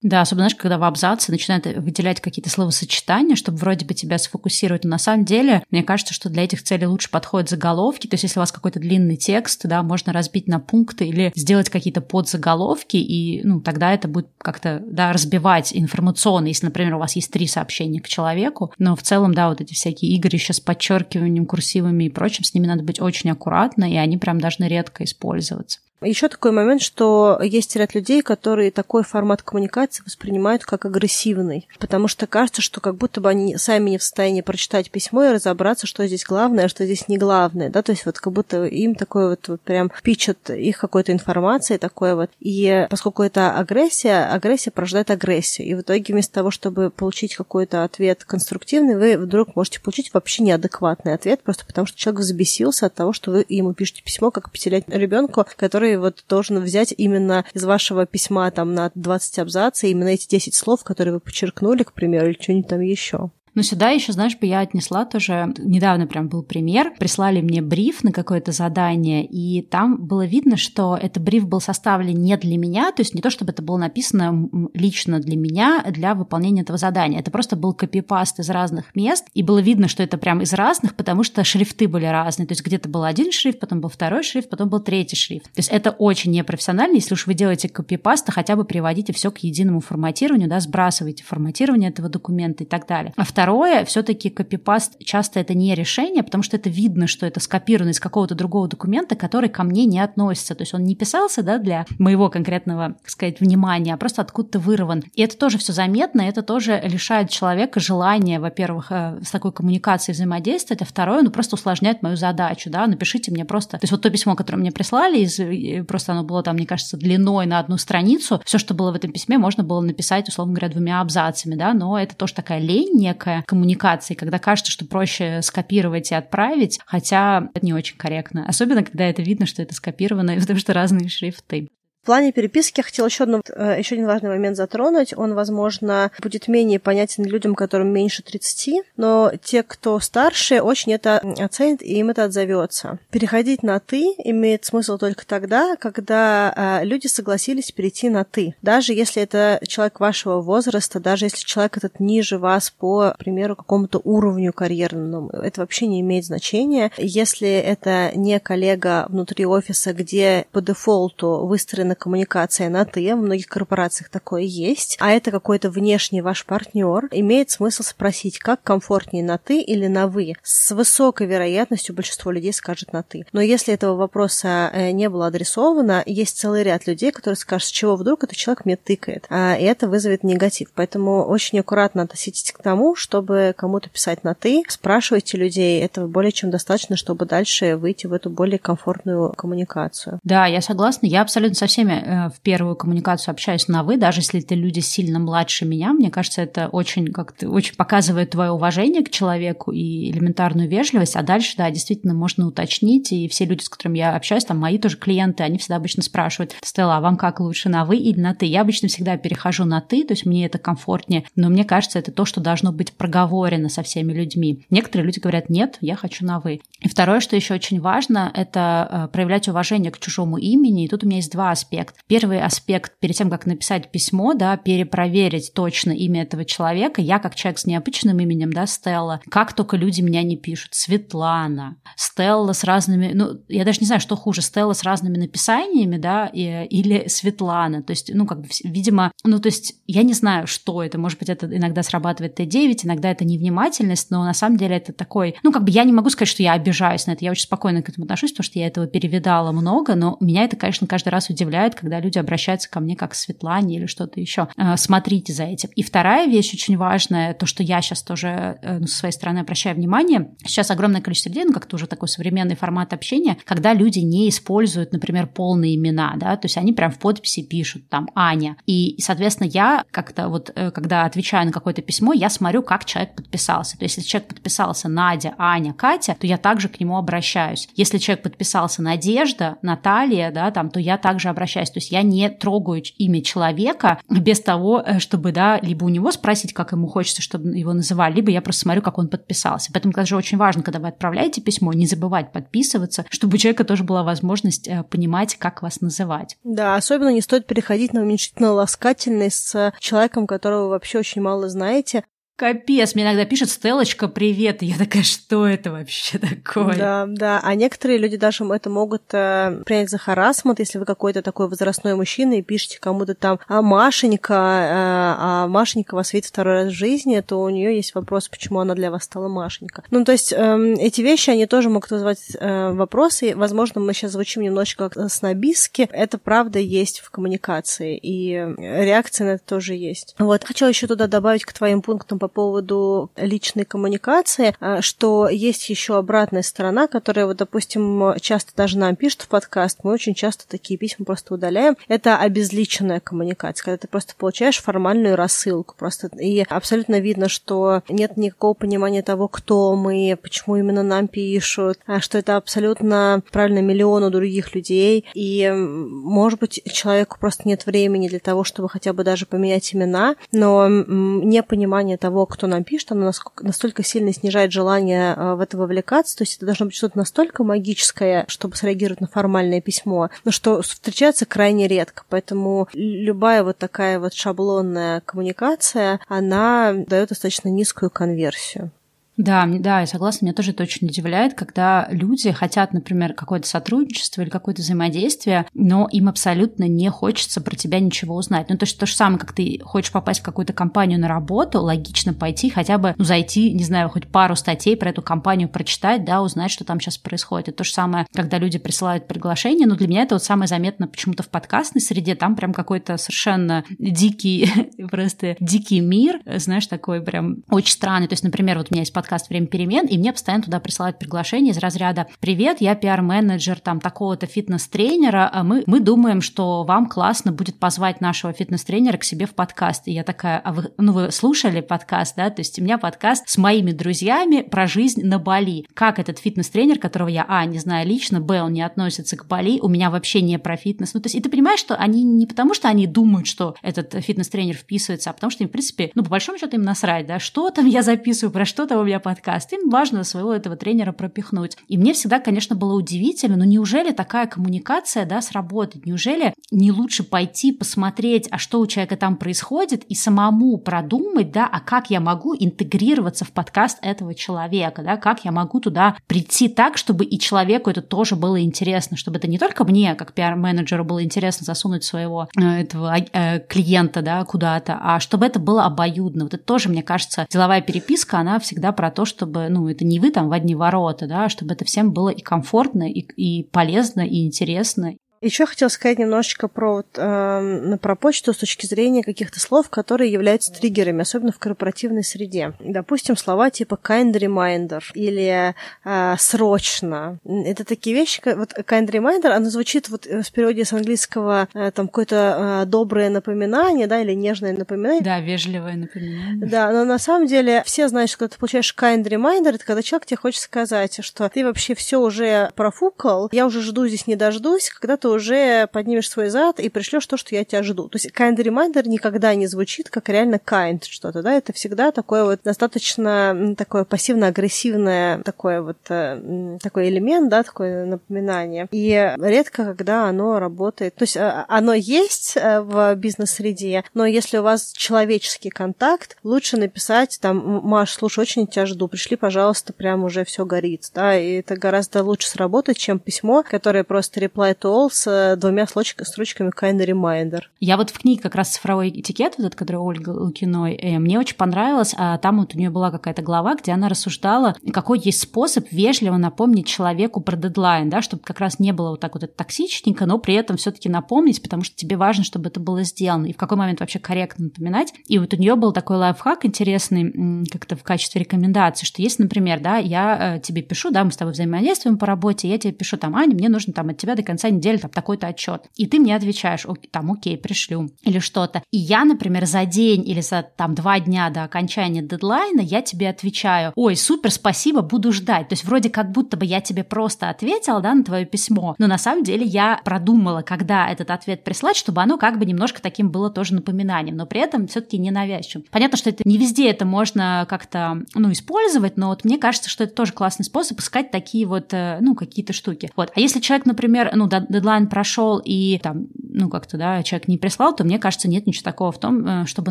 Да, особенно, знаешь, когда в абзаце начинают выделять какие-то словосочетания, чтобы вроде бы тебя сфокусировать. Но на самом деле, мне кажется, что для этих целей лучше подходят заголовки. То есть, если у вас какой-то длинный текст, да, можно разбить на пункты или сделать какие-то подзаголовки, и, ну, тогда это будет как-то, да, разбивать информационно, если, например, у вас есть три сообщения к человеку. Но в целом, да, вот эти всякие игры еще с подчеркиванием, курсивами и прочим, с ними надо быть очень аккуратно, и они прям должны редко использоваться. Еще такой момент, что есть ряд людей, которые такой формат коммуникации воспринимают как агрессивный, потому что кажется, что как будто бы они сами не в состоянии прочитать письмо и разобраться, что здесь главное, а что здесь не главное, да, то есть вот как будто им такое вот, вот прям пичат их какой-то информацией такое вот, и поскольку это агрессия, агрессия порождает агрессию, и в итоге вместо того, чтобы получить какой-то ответ конструктивный, вы вдруг можете получить вообще неадекватный ответ, просто потому что человек взбесился от того, что вы ему пишете письмо, как пятилетнему ребенку, который который вот должен взять именно из вашего письма там на 20 абзацев, именно эти 10 слов, которые вы подчеркнули, к примеру, или что-нибудь там еще. Но сюда еще, знаешь, бы я отнесла тоже, недавно прям был пример, прислали мне бриф на какое-то задание, и там было видно, что этот бриф был составлен не для меня, то есть не то, чтобы это было написано лично для меня, для выполнения этого задания. Это просто был копипаст из разных мест, и было видно, что это прям из разных, потому что шрифты были разные. То есть где-то был один шрифт, потом был второй шрифт, потом был третий шрифт. То есть это очень непрофессионально. Если уж вы делаете копипаст, то хотя бы приводите все к единому форматированию, да, сбрасывайте форматирование этого документа и так далее. А второй Второе, все-таки копипаст часто это не решение, потому что это видно, что это скопировано из какого-то другого документа, который ко мне не относится. То есть он не писался да, для моего конкретного, так сказать, внимания, а просто откуда-то вырван. И это тоже все заметно, это тоже лишает человека желания, во-первых, э, с такой коммуникацией взаимодействовать, а второе, ну просто усложняет мою задачу, да, напишите мне просто... То есть вот то письмо, которое мне прислали, из, просто оно было там, мне кажется, длиной на одну страницу, все, что было в этом письме, можно было написать, условно говоря, двумя абзацами, да, но это тоже такая лень некая, коммуникации, когда кажется, что проще скопировать и отправить, хотя это не очень корректно. Особенно, когда это видно, что это скопировано, потому что разные шрифты. Плане переписки я хотела еще, одну, э, еще один важный момент затронуть. Он, возможно, будет менее понятен людям, которым меньше 30, но те, кто старше, очень это оценят и им это отзовется. Переходить на «ты» имеет смысл только тогда, когда э, люди согласились перейти на «ты». Даже если это человек вашего возраста, даже если человек этот ниже вас по, к примеру, какому-то уровню карьерному, это вообще не имеет значения. Если это не коллега внутри офиса, где по дефолту выстроена коммуникация на «ты», в многих корпорациях такое есть, а это какой-то внешний ваш партнер, имеет смысл спросить, как комфортнее на «ты» или на «вы». С высокой вероятностью большинство людей скажет на «ты». Но если этого вопроса э, не было адресовано, есть целый ряд людей, которые скажут, с чего вдруг этот человек мне тыкает, а, это вызовет негатив. Поэтому очень аккуратно относитесь к тому, чтобы кому-то писать на «ты», спрашивайте людей, этого более чем достаточно, чтобы дальше выйти в эту более комфортную коммуникацию. Да, я согласна, я абсолютно со всеми всеми э, в первую коммуникацию общаюсь на «вы», даже если это люди сильно младше меня. Мне кажется, это очень как-то очень показывает твое уважение к человеку и элементарную вежливость. А дальше, да, действительно можно уточнить. И все люди, с которыми я общаюсь, там мои тоже клиенты, они всегда обычно спрашивают, Стелла, а вам как лучше, на «вы» или на «ты»? Я обычно всегда перехожу на «ты», то есть мне это комфортнее. Но мне кажется, это то, что должно быть проговорено со всеми людьми. Некоторые люди говорят, нет, я хочу на «вы». И второе, что еще очень важно, это э, проявлять уважение к чужому имени. И тут у меня есть два аспекта аспект. Первый аспект, перед тем, как написать письмо, да, перепроверить точно имя этого человека. Я, как человек с необычным именем, да, Стелла, как только люди меня не пишут. Светлана, Стелла с разными, ну, я даже не знаю, что хуже, Стелла с разными написаниями, да, и, или Светлана. То есть, ну, как бы, видимо, ну, то есть, я не знаю, что это. Может быть, это иногда срабатывает Т9, иногда это невнимательность, но на самом деле это такой, ну, как бы я не могу сказать, что я обижаюсь на это. Я очень спокойно к этому отношусь, потому что я этого перевидала много, но меня это, конечно, каждый раз удивляет, когда люди обращаются ко мне как к Светлане или что-то еще. Э, смотрите за этим. И вторая вещь очень важная, то, что я сейчас тоже э, ну, со своей стороны обращаю внимание. Сейчас огромное количество людей, ну, как-то уже такой современный формат общения, когда люди не используют, например, полные имена, да, то есть они прям в подписи пишут там Аня. И, соответственно, я как-то вот, э, когда отвечаю на какое-то письмо, я смотрю, как человек подписался. То есть, если человек подписался Надя, Аня, Катя, то я также к нему обращаюсь. Если человек подписался Надежда, Наталья, да, там, то я также обращаюсь обращаюсь. То есть я не трогаю имя человека без того, э, чтобы, да, либо у него спросить, как ему хочется, чтобы его называли, либо я просто смотрю, как он подписался. Поэтому тоже очень важно, когда вы отправляете письмо, не забывать подписываться, чтобы у человека тоже была возможность э, понимать, как вас называть. Да, особенно не стоит переходить на уменьшительно ласкательность с человеком, которого вы вообще очень мало знаете. Капец, мне иногда пишет Стелочка, привет, и я такая, что это вообще такое? Да, да, а некоторые люди даже это могут э, принять за харасмент, если вы какой-то такой возрастной мужчина и пишете кому-то там, а Машенька, э, а Машенька вас видит второй раз в жизни, то у нее есть вопрос, почему она для вас стала Машенька. Ну, то есть э, эти вещи, они тоже могут вызывать э, вопросы, возможно, мы сейчас звучим немножечко как снобистски, это правда есть в коммуникации, и реакция на это тоже есть. Вот, хочу еще туда добавить к твоим пунктам поводу личной коммуникации, а, что есть еще обратная сторона, которая, вот, допустим, часто даже нам пишут в подкаст, мы очень часто такие письма просто удаляем. Это обезличенная коммуникация, когда ты просто получаешь формальную рассылку просто, и абсолютно видно, что нет никакого понимания того, кто мы, почему именно нам пишут, а что это абсолютно правильно миллиону других людей, и, может быть, человеку просто нет времени для того, чтобы хотя бы даже поменять имена, но непонимание того, того, кто нам пишет, оно настолько сильно снижает желание э, в это вовлекаться. То есть это должно быть что-то настолько магическое, чтобы среагировать на формальное письмо, но что встречается крайне редко. Поэтому любая вот такая вот шаблонная коммуникация, она дает достаточно низкую конверсию. Да, да, я согласна, меня тоже это очень удивляет, когда люди хотят, например, какое-то сотрудничество или какое-то взаимодействие, но им абсолютно не хочется про тебя ничего узнать. Ну, то есть то же самое, как ты хочешь попасть в какую-то компанию на работу, логично пойти хотя бы, ну, зайти, не знаю, хоть пару статей про эту компанию прочитать, да, узнать, что там сейчас происходит. Это то же самое, когда люди присылают приглашение, но для меня это вот самое заметно почему-то в подкастной среде, там прям какой-то совершенно дикий, просто дикий мир, знаешь, такой прям очень странный. То есть, например, вот у меня есть подкаст подкаст «Время перемен», и мне постоянно туда присылают приглашение из разряда «Привет, я пиар-менеджер там такого-то фитнес-тренера, а мы, мы думаем, что вам классно будет позвать нашего фитнес-тренера к себе в подкаст». И я такая, а вы, ну вы слушали подкаст, да? То есть у меня подкаст с моими друзьями про жизнь на Бали. Как этот фитнес-тренер, которого я, а, не знаю лично, б, он не относится к Бали, у меня вообще не про фитнес. Ну, то есть, и ты понимаешь, что они не потому, что они думают, что этот фитнес-тренер вписывается, а потому что им, в принципе, ну, по большому счету им насрать, да, что там я записываю, про что там у меня подкаст. Им важно своего этого тренера пропихнуть. И мне всегда, конечно, было удивительно, но неужели такая коммуникация, да, сработает? Неужели не лучше пойти посмотреть, а что у человека там происходит, и самому продумать, да, а как я могу интегрироваться в подкаст этого человека, да, как я могу туда прийти так, чтобы и человеку это тоже было интересно, чтобы это не только мне, как пиар-менеджеру, было интересно засунуть своего э, этого э, клиента, да, куда-то, а чтобы это было обоюдно. Вот это тоже, мне кажется, деловая переписка, она всегда про то, чтобы, ну, это не вы там в одни ворота, да, а чтобы это всем было и комфортно, и, и полезно, и интересно. Еще хотел сказать немножечко про, вот, э, про почту с точки зрения каких-то слов, которые являются триггерами, особенно в корпоративной среде. Допустим, слова типа kind reminder или э, срочно. Это такие вещи, вот kind reminder, оно звучит вот в переводе с английского э, там какое-то э, доброе напоминание, да, или нежное напоминание. Да, вежливое напоминание. Да, но на самом деле все знают, что когда ты получаешь kind reminder, это когда человек тебе хочет сказать, что ты вообще все уже профукал, я уже жду здесь не дождусь, когда ты уже поднимешь свой зад и пришлешь то, что я тебя жду. То есть kind reminder никогда не звучит как реально kind что-то, да, это всегда такое вот достаточно такое пассивно-агрессивное такое вот э, такой элемент, да, такое напоминание. И редко, когда оно работает. То есть э, оно есть э, в бизнес-среде, но если у вас человеческий контакт, лучше написать там, Маш, слушай, очень тебя жду, пришли, пожалуйста, прям уже все горит, да, и это гораздо лучше сработать, чем письмо, которое просто reply to all с двумя строчками kind reminder. Я вот в книге как раз цифровой этикет, вот этот, который Ольга Лукиной, э, мне очень понравилось, а там вот у нее была какая-то глава, где она рассуждала, какой есть способ вежливо напомнить человеку про дедлайн, да, чтобы как раз не было вот так вот это токсичненько, но при этом все-таки напомнить, потому что тебе важно, чтобы это было сделано, и в какой момент вообще корректно напоминать. И вот у нее был такой лайфхак интересный, как-то в качестве рекомендации, что если, например, да, я э, тебе пишу, да, мы с тобой взаимодействуем по работе, я тебе пишу там, Аня, мне нужно там от тебя до конца недели там такой-то отчет. И ты мне отвечаешь, там, окей, пришлю или что-то. И я, например, за день или за там два дня до окончания дедлайна я тебе отвечаю, ой, супер, спасибо, буду ждать. То есть вроде как будто бы я тебе просто ответила, да, на твое письмо, но на самом деле я продумала, когда этот ответ прислать, чтобы оно как бы немножко таким было тоже напоминанием, но при этом все-таки не навязчивым. Понятно, что это не везде это можно как-то, ну, использовать, но вот мне кажется, что это тоже классный способ искать такие вот, э, ну, какие-то штуки. Вот. А если человек, например, ну, дедлайн прошел и там, ну, как-то, да, человек не прислал, то мне кажется, нет ничего такого в том, э, чтобы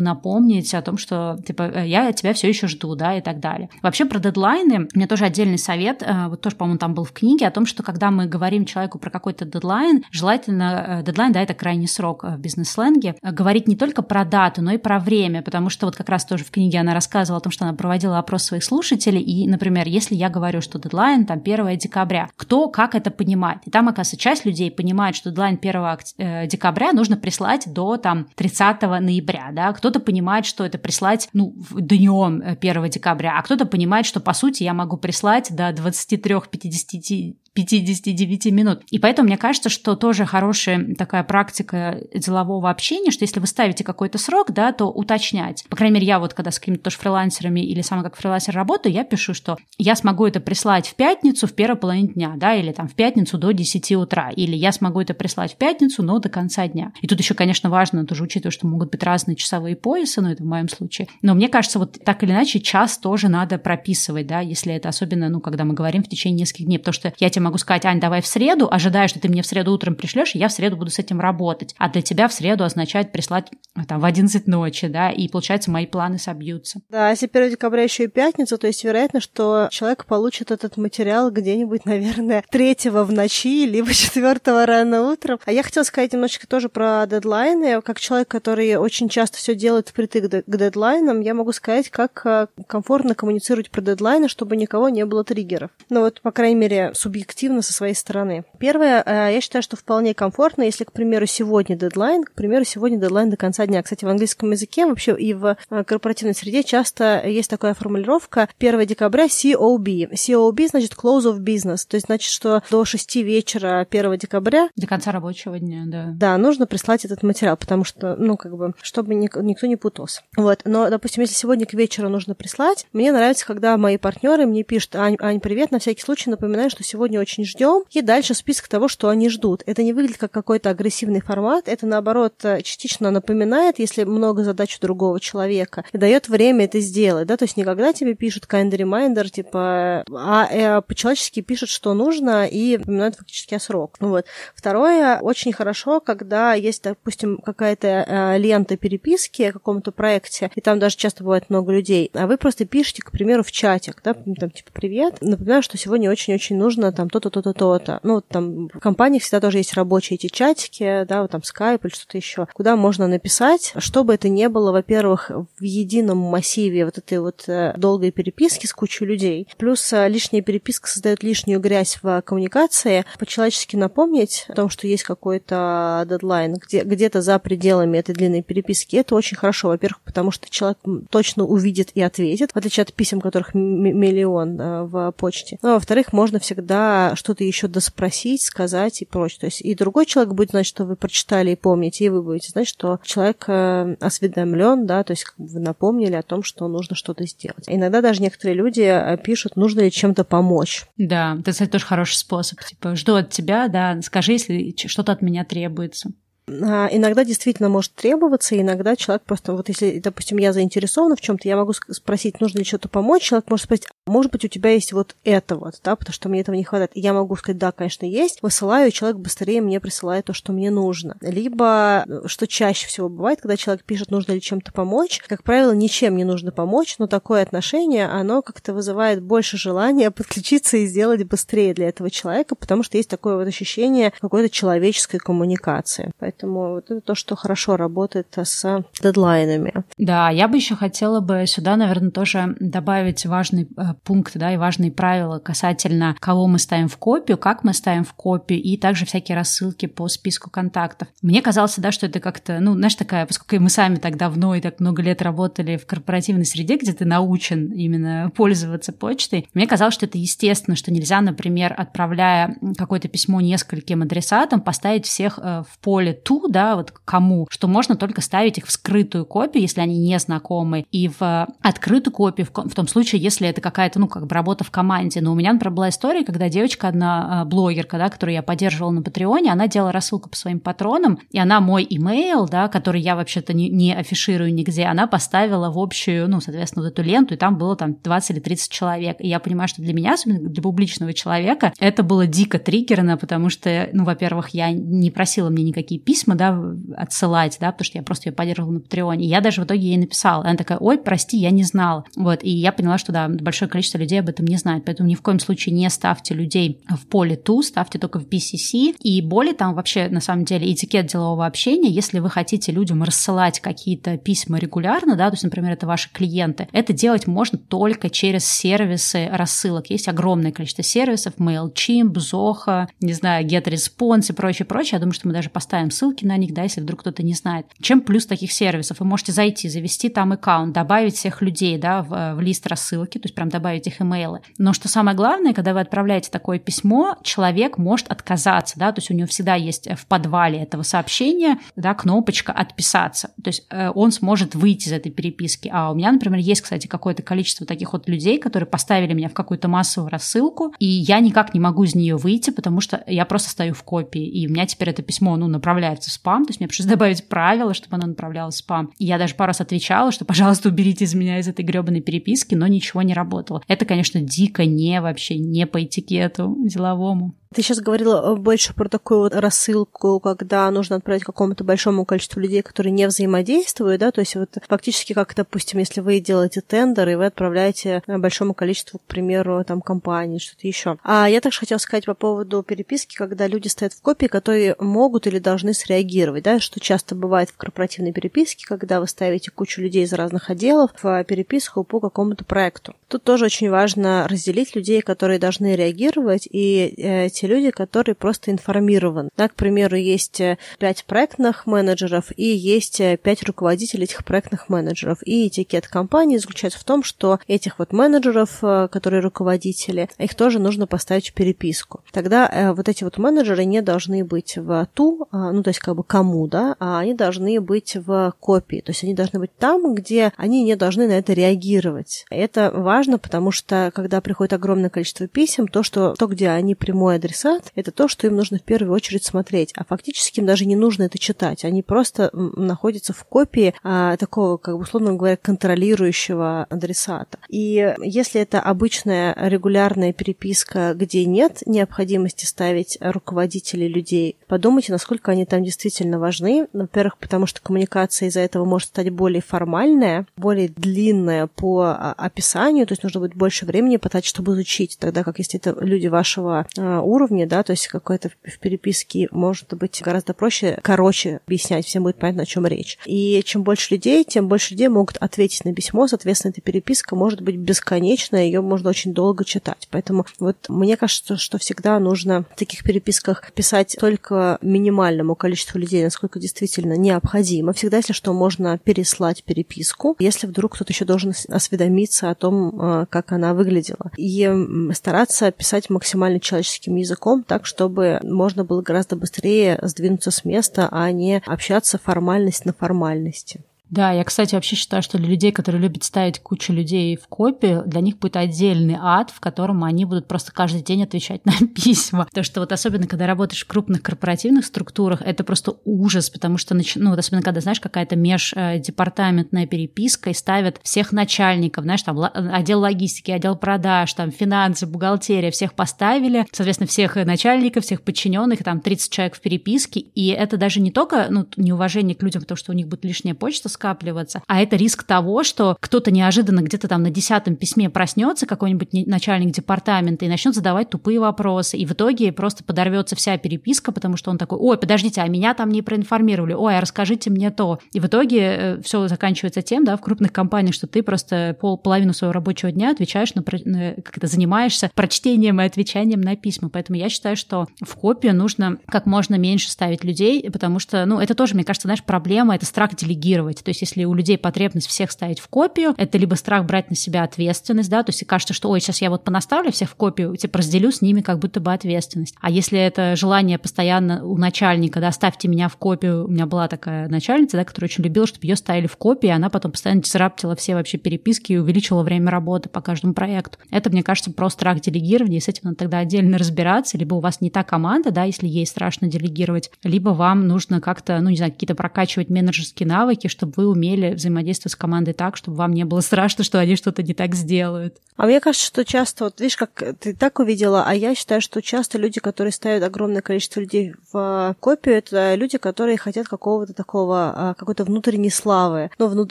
напомнить о том, что, типа, э, я тебя все еще жду, да, и так далее. Вообще про дедлайны, у меня тоже отдельный совет, вот тоже, по-моему, там был в книге о том, что когда мы говорим человеку про какой-то дедлайн, желательно, дедлайн, да, это крайний срок в бизнес-сленге, говорить не только про дату, но и про время, потому что вот как раз тоже в книге она рассказывала о том, что она проводила опрос своих слушателей, и, например, если я говорю, что дедлайн там 1 декабря, кто как это понимает? И там, оказывается, часть людей понимает, что дедлайн 1 э, декабря нужно прислать до там 30 ноября, да, кто-то понимает, что это прислать, ну, днем 1 э, декабря, а кто-то понимает, что, по сути, я могу прислать до 23-50 59 минут. И поэтому мне кажется, что тоже хорошая такая практика делового общения, что если вы ставите какой-то срок, да, то уточнять. По крайней мере, я вот когда с какими-то тоже фрилансерами или сама как фрилансер работаю, я пишу, что я смогу это прислать в пятницу в первой половине дня, да, или там в пятницу до 10 утра, или я смогу это прислать в пятницу, но до конца дня. И тут еще, конечно, важно тоже учитывая, что могут быть разные часовые поясы, но это в моем случае. Но мне кажется, вот так или иначе час тоже надо прописывать, да, если это особенно, ну, когда мы говорим в течение нескольких дней, потому что я тебе могу сказать, Ань, давай в среду, ожидая, что ты мне в среду утром пришлешь, и я в среду буду с этим работать. А для тебя в среду означает прислать там, в 11 ночи, да, и получается мои планы собьются. Да, если 1 декабря еще и пятница, то есть вероятно, что человек получит этот материал где-нибудь, наверное, 3 в ночи, либо 4 рано утром. А я хотела сказать немножечко тоже про дедлайны. Как человек, который очень часто все делает впритык к дедлайнам, я могу сказать, как э, комфортно коммуницировать про дедлайны, чтобы никого не было триггеров. Ну вот, по крайней мере, субъективно со своей стороны. Первое, э, я считаю, что вполне комфортно, если, к примеру, сегодня дедлайн, к примеру, сегодня дедлайн до конца дня. Кстати, в английском языке вообще и в э, корпоративной среде часто есть такая формулировка 1 декабря COB. COB значит close of business, то есть значит, что до 6 вечера 1 декабря... До конца рабочего дня, да. Да, нужно прислать этот материал, потому что, ну, как бы, чтобы никто не путался. Вот, но, допустим, если сегодня к вечеру нужно прислать, мне нравится, когда мои партнеры мне пишут, Ань, Ань, привет, на всякий случай напоминаю, что сегодня очень ждем, и дальше список того, что они ждут. Это не выглядит как какой-то агрессивный формат, это, наоборот, частично напоминает, если много задач у другого человека, и дает время это сделать, да, то есть никогда тебе пишут kind reminder, типа, а э, по-человечески пишут, что нужно, и напоминают фактически о срок. Вот. Второе, очень хорошо, когда есть, допустим, какая-то э, лента переписки о каком-то проекте, и там даже часто бывает много людей, а вы просто пишете, к примеру, в чатик, да, там, типа, привет, напоминаю, что сегодня очень-очень нужно там то-то, то-то, то-то. Ну, там в компании всегда тоже есть рабочие эти чатики, да, вот там скайп или что-то еще, куда можно написать, чтобы это не было, во-первых, в едином массиве вот этой вот э, долгой переписки с кучей людей. Плюс э, лишняя переписка создает лишнюю грязь в коммуникации. По-человечески напомнить о том, что есть какой-то дедлайн где, где-то за пределами этой длинной переписки, это очень хорошо. Во-первых, потому что человек точно увидит и ответит, в отличие от писем, которых миллион э, в почте. Ну, а во-вторых, можно всегда что-то еще доспросить, сказать и прочее. То есть и другой человек будет знать, что вы прочитали и помните, и вы будете знать, что человек э, осведомлен, да, то есть вы напомнили о том, что нужно что-то сделать. Иногда даже некоторые люди э, пишут, нужно ли чем-то помочь. Да, это, кстати, тоже хороший способ. Типа, жду от тебя, да, скажи, если что-то от меня требуется. А, иногда действительно может требоваться, иногда человек просто, вот если, допустим, я заинтересована в чем-то, я могу спросить, нужно ли что-то помочь, человек может спросить, может быть, у тебя есть вот это вот, да, потому что мне этого не хватает. И я могу сказать, да, конечно, есть, высылаю, и человек быстрее мне присылает то, что мне нужно. Либо, что чаще всего бывает, когда человек пишет, нужно ли чем-то помочь, как правило, ничем не нужно помочь, но такое отношение, оно как-то вызывает больше желания подключиться и сделать быстрее для этого человека, потому что есть такое вот ощущение какой-то человеческой коммуникации. Поэтому Поэтому вот это то, что хорошо работает с дедлайнами. Да, я бы еще хотела бы сюда, наверное, тоже добавить важный э, пункт, да, и важные правила касательно кого мы ставим в копию, как мы ставим в копию, и также всякие рассылки по списку контактов. Мне казалось, да, что это как-то, ну, знаешь, такая, поскольку мы сами так давно и так много лет работали в корпоративной среде, где ты научен именно пользоваться почтой, мне казалось, что это естественно, что нельзя, например, отправляя какое-то письмо нескольким адресатам, поставить всех э, в поле ту, да, вот кому, что можно только ставить их в скрытую копию, если они не знакомы, и в открытую копию в том случае, если это какая-то, ну, как бы работа в команде. Но у меня, например, была история, когда девочка одна, э, блогерка, да, которую я поддерживала на Патреоне, она делала рассылку по своим патронам, и она мой имейл, да, который я вообще-то не, не афиширую нигде, она поставила в общую, ну, соответственно, вот эту ленту, и там было там 20 или 30 человек. И я понимаю, что для меня, особенно для публичного человека, это было дико триггерно, потому что, ну, во-первых, я не просила мне никакие письма, да, отсылать, да, потому что я просто ее поддерживала на Патреоне. Я даже в итоге ей написала. Она такая, ой, прости, я не знала. Вот, и я поняла, что, да, большое количество людей об этом не знает. Поэтому ни в коем случае не ставьте людей в поле ту, ставьте только в BCC. И более там вообще, на самом деле, этикет делового общения, если вы хотите людям рассылать какие-то письма регулярно, да, то есть, например, это ваши клиенты, это делать можно только через сервисы рассылок. Есть огромное количество сервисов, MailChimp, Zoho, не знаю, GetResponse и прочее, прочее. Я думаю, что мы даже поставим ссылки на них, да, если вдруг кто-то не знает. Чем плюс таких сервисов? Вы можете зайти, завести там аккаунт, добавить всех людей, да, в, в лист рассылки, то есть прям добавить их имейлы. Но что самое главное, когда вы отправляете такое письмо, человек может отказаться, да, то есть у него всегда есть в подвале этого сообщения, да, кнопочка «Отписаться». То есть э, он сможет выйти из этой переписки. А у меня, например, есть, кстати, какое-то количество таких вот людей, которые поставили меня в какую-то массовую рассылку, и я никак не могу из нее выйти, потому что я просто стою в копии, и у меня теперь это письмо, ну, направляется в спам, то есть мне пришлось добавить правило, чтобы оно направлялось в спам. И я даже пару раз отвечала, что, пожалуйста, уберите из меня из этой гребаной переписки, но ничего не работало. Это, конечно, дико не вообще, не по этикету деловому. Ты сейчас говорила э, больше про такую вот рассылку, когда нужно отправить какому-то большому количеству людей, которые не взаимодействуют, да, то есть вот фактически как, допустим, если вы делаете тендер, и вы отправляете э, большому количеству, к примеру, там, компаний, что-то еще. А я также хотела сказать по поводу переписки, когда люди стоят в копии, которые могут или должны среагировать, да, что часто бывает в корпоративной переписке, когда вы ставите кучу людей из разных отделов в переписку по какому-то проекту. Тут тоже очень важно разделить людей, которые должны реагировать, и э, те люди, которые просто информированы. Да, к примеру, есть э, пять проектных менеджеров и есть э, пять руководителей этих проектных менеджеров. И этикет компании заключается в том, что этих вот менеджеров, э, которые руководители, их тоже нужно поставить в переписку. Тогда вот эти вот менеджеры не должны быть в ту, а, ну, то есть как бы кому, да, а они должны быть в копии. То есть они должны быть там, где они не должны на это реагировать. Это важно, потому что когда приходит огромное количество писем, то, что то, где они прямой адресат, это то, что им нужно в первую очередь смотреть. А фактически им даже не нужно это читать. Они просто находятся в копии а, такого, как бы, условно говоря, контролирующего адресата. И если это обычная регулярная переписка, где нет необходимости ставить руководителей людей, подумайте, насколько они там действительно важны. Во-первых, потому что коммуникация из-за этого может стать более формальная, более длинная по а, описанию, то есть нужно будет больше времени потратить, чтобы изучить, тогда как если это люди вашего а, уровне, да, то есть какой-то в переписке может быть гораздо проще, короче объяснять, всем будет понятно, о чем речь. И чем больше людей, тем больше людей могут ответить на письмо, соответственно, эта переписка может быть бесконечная, ее можно очень долго читать. Поэтому вот мне кажется, что всегда нужно в таких переписках писать только минимальному количеству людей, насколько действительно необходимо. Всегда, если что, можно переслать переписку, если вдруг кто-то еще должен осведомиться о том, а, как она выглядела. И стараться писать максимально человеческим языком так, чтобы можно было гораздо быстрее сдвинуться с места, а не общаться формальность на формальности. Да, я, кстати, вообще считаю, что для людей, которые любят ставить кучу людей в копию, для них будет отдельный ад, в котором они будут просто каждый день отвечать на письма. Потому что вот особенно, когда работаешь в крупных корпоративных структурах, это просто ужас, потому что, ну вот особенно, когда, знаешь, какая-то междепартаментная переписка и ставят всех начальников, знаешь, там отдел логистики, отдел продаж, там финансы, бухгалтерия, всех поставили, соответственно, всех начальников, всех подчиненных, там 30 человек в переписке, и это даже не только ну, неуважение к людям, потому что у них будет лишняя почта, скапливаться, а это риск того, что кто-то неожиданно где-то там на десятом письме проснется, какой-нибудь начальник департамента, и начнет задавать тупые вопросы, и в итоге просто подорвется вся переписка, потому что он такой, ой, подождите, а меня там не проинформировали, ой, а расскажите мне то. И в итоге э, все заканчивается тем, да, в крупных компаниях, что ты просто пол, половину своего рабочего дня отвечаешь на, на как это занимаешься прочтением и отвечанием на письма. Поэтому я считаю, что в копию нужно как можно меньше ставить людей, потому что, ну, это тоже, мне кажется, знаешь, проблема, это страх делегировать. То есть, если у людей потребность всех ставить в копию, это либо страх брать на себя ответственность, да, то есть кажется, что, ой, сейчас я вот понаставлю всех в копию, типа разделю с ними как будто бы ответственность. А если это желание постоянно у начальника, да, ставьте меня в копию, у меня была такая начальница, да, которая очень любила, чтобы ее ставили в копии, и она потом постоянно дисраптила все вообще переписки и увеличила время работы по каждому проекту. Это, мне кажется, про страх делегирования, и с этим надо тогда отдельно разбираться, либо у вас не та команда, да, если ей страшно делегировать, либо вам нужно как-то, ну, не знаю, какие-то прокачивать менеджерские навыки, чтобы вы умели взаимодействовать с командой так, чтобы вам не было страшно, что они что-то не так сделают. А мне кажется, что часто, вот видишь, как ты так увидела, а я считаю, что часто люди, которые ставят огромное количество людей в копию, это люди, которые хотят какого-то такого, а, какой-то внутренней славы, ну,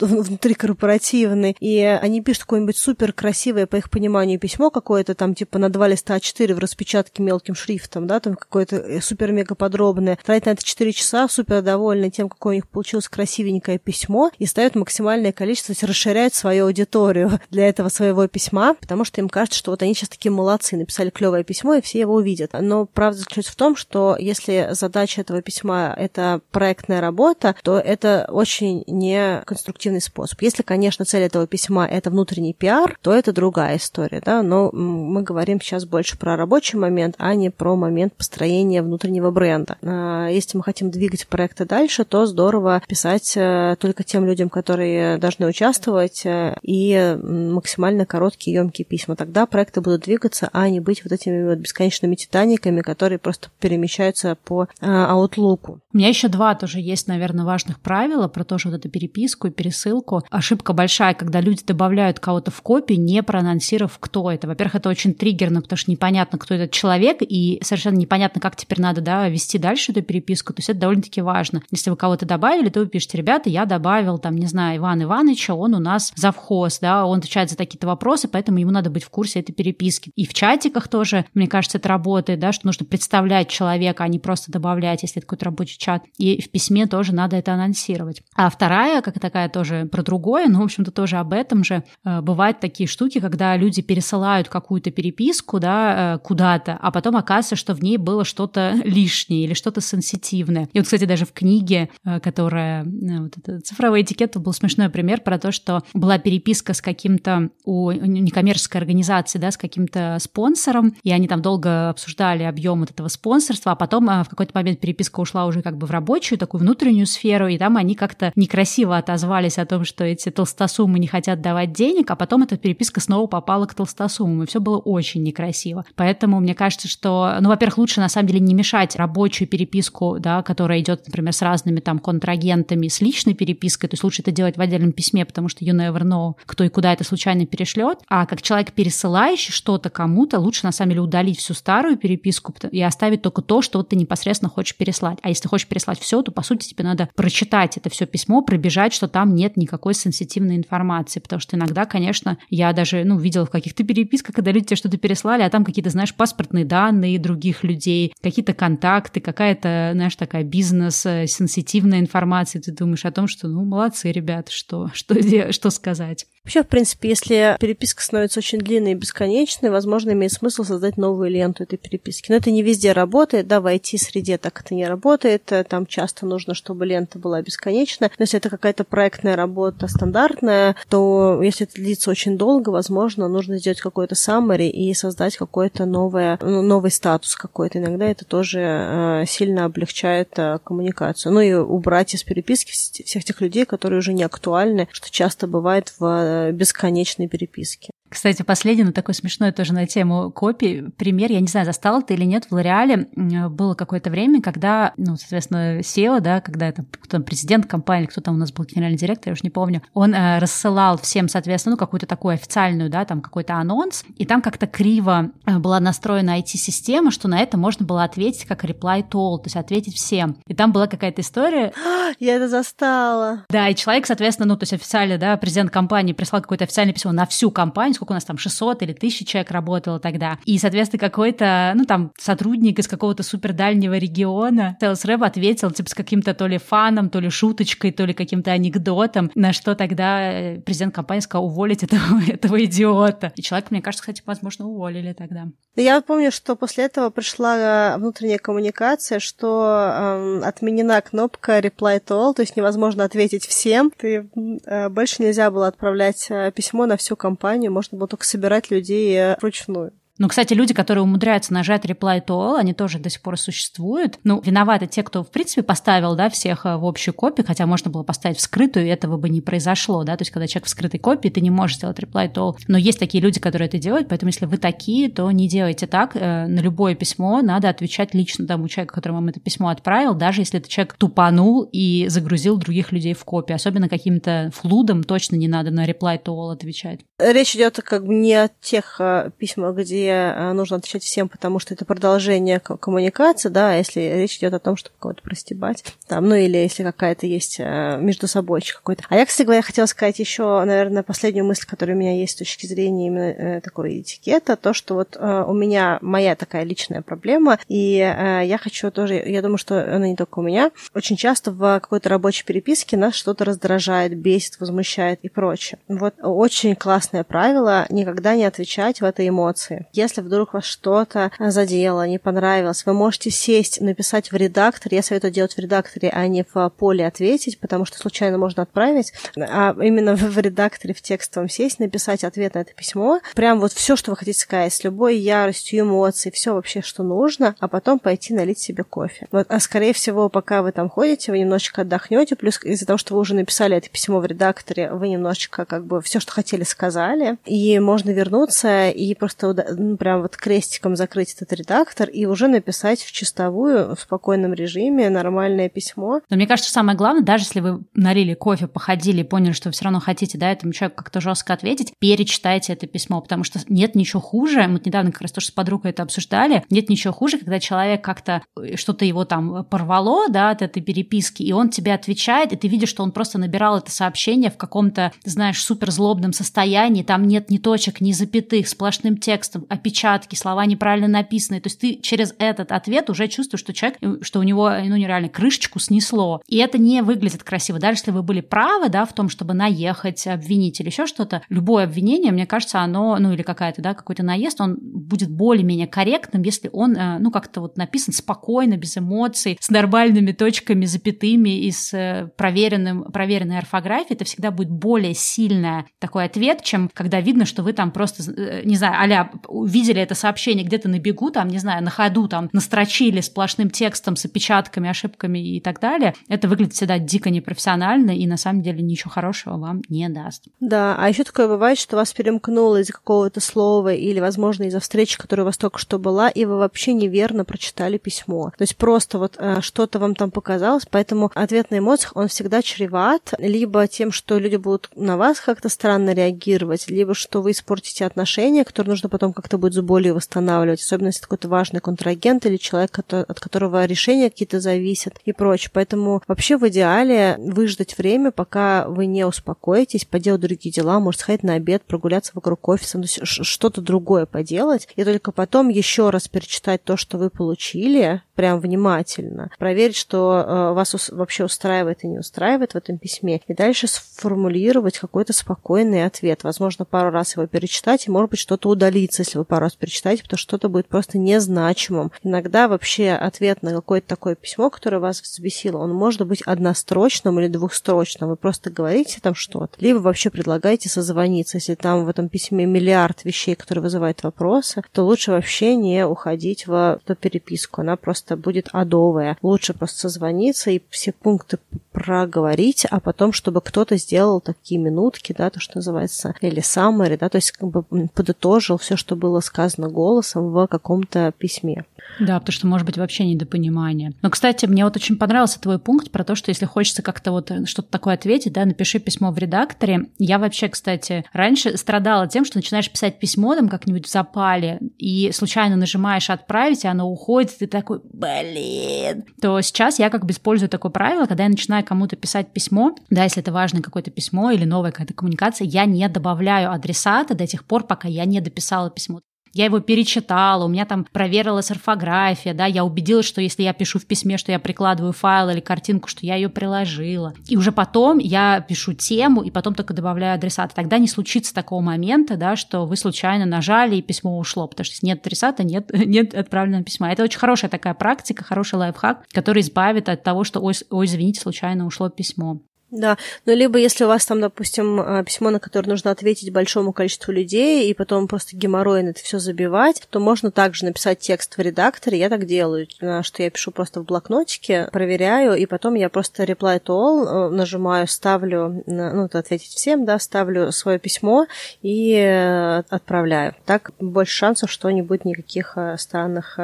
внутрикорпоративной, и они пишут какое-нибудь супер красивое, по их пониманию, письмо какое-то там, типа, на два листа А4 в распечатке мелким шрифтом, да, там какое-то э, супер-мега подробное, тратят на это 4 часа, супер довольны тем, какое у них получилось красивенькое письмо, и ставят максимальное количество, то есть расширяют свою аудиторию для этого своего письма, потому что им кажется, что вот они сейчас такие молодцы, написали клевое письмо, и все его увидят. Но правда заключается в том, что если задача этого письма — это проектная работа, то это очень не конструктивный способ. Если, конечно, цель этого письма — это внутренний пиар, то это другая история, да, но мы говорим сейчас больше про рабочий момент, а не про момент построения внутреннего бренда. А, если мы хотим двигать проекты дальше, то здорово писать э, только тем людям, которые должны участвовать, э, и максимально короткие, емкие письма. Тогда проекты будут двигаться, а не быть вот этими вот бесконечными титаниками, которые просто перемещаются по аутлуку. У меня еще два тоже есть, наверное, важных правила про тоже вот эту переписку и пересылку. Ошибка большая, когда люди добавляют кого-то в копию, не проанонсировав, кто это. Во-первых, это очень триггерно, потому что непонятно, кто этот человек, и совершенно непонятно, как теперь надо да, вести дальше эту переписку. То есть это довольно-таки важно. Если вы кого-то добавили, то вы пишете, ребята, я добавил, там, не знаю, Иван Ивановича, он у нас завхоз, да, он отвечает за такие-то вопросы, поэтому ему надо быть в курсе этой переписки. И в чатиках тоже, мне кажется, это работает, да, что нужно представлять человека, а не просто добавлять, если это какой-то рабочий чат. И в письме тоже надо это анонсировать. А вторая, как такая тоже про другое, ну, в общем-то, тоже об этом же, э, бывают такие штуки, когда люди пересылают какую-то переписку, да, э, куда-то, а потом оказывается, что в ней было что-то лишнее или что-то сенситивное. И вот, кстати, даже в книге, э, которая вот это, цифровой этикет, был смешной пример про то, что была переписка с каким-то у некоммерческой организации, да, с каким-то спонсором, и они там долго обсуждали объем вот этого спонсорства, а потом в какой-то момент переписка ушла уже как бы в рабочую, такую внутреннюю сферу, и там они как-то некрасиво отозвались о том, что эти толстосумы не хотят давать денег, а потом эта переписка снова попала к толстосумам, и все было очень некрасиво. Поэтому мне кажется, что, ну, во-первых, лучше на самом деле не мешать рабочую переписку, да, которая идет, например, с разными там контрагентами, с личной перепиской, то есть лучше это делать в отдельном письме, потому что you never know, кто и куда это случайно перешлет. А как человек, пересылающий что-то кому-то, лучше на самом деле удалить всю старую переписку и оставить только то, что ты непосредственно хочешь переслать. А если хочешь переслать все, то, по сути, тебе надо прочитать это все письмо, пробежать, что там нет никакой сенситивной информации. Потому что иногда, конечно, я даже, ну, видела в каких-то переписках, когда люди тебе что-то переслали, а там какие-то, знаешь, паспортные данные других людей, какие-то контакты, какая-то, знаешь, такая бизнес-сенситивная информация. Ты думаешь о том, что, ну, молодцы, ребята, что, что, что сказать. Вообще, в принципе, если переписка становится очень длинной и бесконечной, возможно, имеет смысл создать новую ленту этой переписки. Но это не везде работает, да, в IT-среде так это не работает, там часто нужно, чтобы лента была бесконечна. Но если это какая-то проектная работа стандартная, то если это длится очень долго, возможно, нужно сделать какой-то summary и создать какой-то новое, ну, новый статус какой-то. Иногда это тоже э, сильно облегчает э, коммуникацию. Ну и убрать из переписки всех тех людей, которые уже не актуальны, что часто бывает в бесконечной переписки. Кстати, последний, но такой смешной тоже на тему копий. Пример, я не знаю, застал ты или нет, в Лореале было какое-то время, когда, ну, соответственно, SEO, да, когда это кто там президент компании, кто там у нас был генеральный директор, я уже не помню, он э, рассылал всем, соответственно, ну, какую-то такую официальную, да, там какой-то анонс, и там как-то криво э, была настроена IT-система, что на это можно было ответить как reply to all, то есть ответить всем. И там была какая-то история. Я это застала. Да, и человек, соответственно, ну, то есть официально, да, президент компании прислал какое-то официальное письмо на всю компанию, сколько у нас там, 600 или 1000 человек работало тогда. И, соответственно, какой-то, ну, там, сотрудник из какого-то супер дальнего региона, Sales Rep ответил, типа, с каким-то то ли фаном, то ли шуточкой, то ли каким-то анекдотом, на что тогда э, президент компании сказал уволить этого, этого идиота. И человек, мне кажется, кстати, возможно, уволили тогда. Я помню, что после этого пришла э, внутренняя коммуникация, что э, отменена кнопка reply to all, то есть невозможно ответить всем. Ты, э, больше нельзя было отправлять э, письмо на всю компанию, можно было только собирать людей э, вручную. Ну, кстати, люди, которые умудряются нажать reply to all, они тоже до сих пор существуют. Ну, виноваты те, кто, в принципе, поставил, да, всех э, в общую копию, хотя можно было поставить в скрытую, и этого бы не произошло, да, то есть когда человек в скрытой копии, ты не можешь сделать reply to all. Но есть такие люди, которые это делают, поэтому если вы такие, то не делайте так. Э, на любое письмо надо отвечать лично тому человеку, который вам это письмо отправил, даже если этот человек тупанул и загрузил других людей в копии. Особенно каким-то флудом точно не надо на reply to all отвечать. Речь идет как бы не о тех э, письмах, где Э, нужно отвечать всем, потому что это продолжение коммуникации, да, а если речь идет о том, чтобы кого-то простебать, там, ну или если какая-то есть э, между собой какой-то. А я, кстати говоря, хотела сказать еще, наверное, последнюю мысль, которая у меня есть с точки зрения именно э, такой этикета, то, что вот у меня моя такая личная проблема, и я хочу тоже, я думаю, что она не только у меня, очень часто в какой-то рабочей переписке нас что-то раздражает, бесит, возмущает и прочее. Вот очень классное правило никогда не отвечать в этой эмоции. Если вдруг вас что-то задело, не понравилось, вы можете сесть, написать в редакторе. Я советую делать в редакторе, а не в поле ответить, потому что случайно можно отправить. А именно в редакторе, в текстовом сесть, написать ответ на это письмо. Прям вот все, что вы хотите сказать, с любой яростью, эмоцией, все вообще, что нужно, а потом пойти налить себе кофе. Вот, а скорее всего, пока вы там ходите, вы немножечко отдохнете, плюс из-за того, что вы уже написали это письмо в редакторе, вы немножечко как бы все, что хотели, сказали, и можно вернуться и просто прям вот крестиком закрыть этот редактор и уже написать в чистовую, в спокойном режиме нормальное письмо. Но мне кажется, самое главное, даже если вы налили кофе, походили и поняли, что вы все равно хотите, да, этому человеку как-то жестко ответить, перечитайте это письмо, потому что нет ничего хуже, мы недавно как раз тоже с подругой это обсуждали, нет ничего хуже, когда человек как-то э, что-то его там порвало, да, от этой переписки, и он тебе отвечает, и ты видишь, что он просто набирал это сообщение в каком-то, знаешь, супер злобном состоянии, там нет ни точек, ни запятых, сплошным текстом, опечатки, слова неправильно написаны. То есть ты через этот ответ уже чувствуешь, что человек, э, что у него, ну, нереально, крышечку снесло. И это не выглядит красиво. Даже если вы были правы, да, в том, чтобы наехать, обвинить или еще что-то, любое обвинение, мне кажется, оно, ну, или какая-то, да, какой-то наезд, он будет более-менее корректным, если он, э, ну, как-то вот написан спокойно, без эмоций, с нормальными точками, запятыми и с э, проверенным, проверенной орфографией. Это всегда будет более сильный такой ответ, чем когда видно, что вы там просто, не знаю, а увидели это сообщение где-то на бегу, там, не знаю, на ходу, там, настрочили сплошным текстом с опечатками, ошибками и так далее, это выглядит всегда дико непрофессионально и на самом деле ничего хорошего вам не даст. Да, а еще такое бывает, что вас перемкнуло из-за какого-то слова или, возможно, из-за встречи, которая у вас только что была, и вы вообще неверно прочитали письмо. То есть просто вот э, что-то вам там показалось, поэтому ответ на эмоциях, он всегда чреват либо тем, что люди будут на вас как-то странно реагировать, либо что вы испортите отношения, которые нужно потом как-то будет с восстанавливать, особенно если какой-то важный контрагент или человек, от которого решения какие-то зависят и прочее. Поэтому вообще в идеале выждать время, пока вы не успокоитесь, поделать другие дела, может сходить на обед, прогуляться вокруг офиса, ну, что-то другое поделать, и только потом еще раз перечитать то, что вы получили, прям внимательно, проверить, что э, вас вообще устраивает и не устраивает в этом письме, и дальше сформулировать какой-то спокойный ответ. Возможно, пару раз его перечитать, и, может быть, что-то удалиться, если вы пару раз перечитаете, потому что что-то будет просто незначимым. Иногда вообще ответ на какое-то такое письмо, которое вас взбесило, он может быть однострочным или двухстрочным. Вы просто говорите там что-то, либо вообще предлагаете созвониться. Если там в этом письме миллиард вещей, которые вызывают вопросы, то лучше вообще не уходить в эту переписку. Она просто будет адовая. Лучше просто созвониться и все пункты проговорить, а потом, чтобы кто-то сделал такие минутки, да, то, что называется, или summary, да, то есть как бы подытожил все, что было сказано голосом в каком-то письме. Да, потому что может быть вообще недопонимание. Но, кстати, мне вот очень понравился твой пункт про то, что если хочется как-то вот что-то такое ответить, да, напиши письмо в редакторе. Я вообще, кстати, раньше страдала тем, что начинаешь писать письмо там как-нибудь в запале, и случайно нажимаешь «отправить», и оно уходит, и ты такой «блин». То сейчас я как бы использую такое правило, когда я начинаю кому-то писать письмо, да, если это важное какое-то письмо или новая какая-то коммуникация, я не добавляю адресата до тех пор, пока я не дописала письмо я его перечитала, у меня там проверилась орфография, да, я убедилась, что если я пишу в письме, что я прикладываю файл или картинку, что я ее приложила. И уже потом я пишу тему, и потом только добавляю адресата. Тогда не случится такого момента, да, что вы случайно нажали, и письмо ушло, потому что нет адресата, нет, нет отправленного письма. Это очень хорошая такая практика, хороший лайфхак, который избавит от того, что, ой, ой извините, случайно ушло письмо. Да, ну либо если у вас там, допустим, а, письмо, на которое нужно ответить большому количеству людей, и потом просто геморройно это все забивать, то можно также написать текст в редакторе. Я так делаю, что я пишу просто в блокнотике, проверяю, и потом я просто reply to all э, нажимаю, ставлю, ну, ответить всем, да, ставлю свое письмо и э, отправляю. Так больше шансов, что не будет никаких э, странных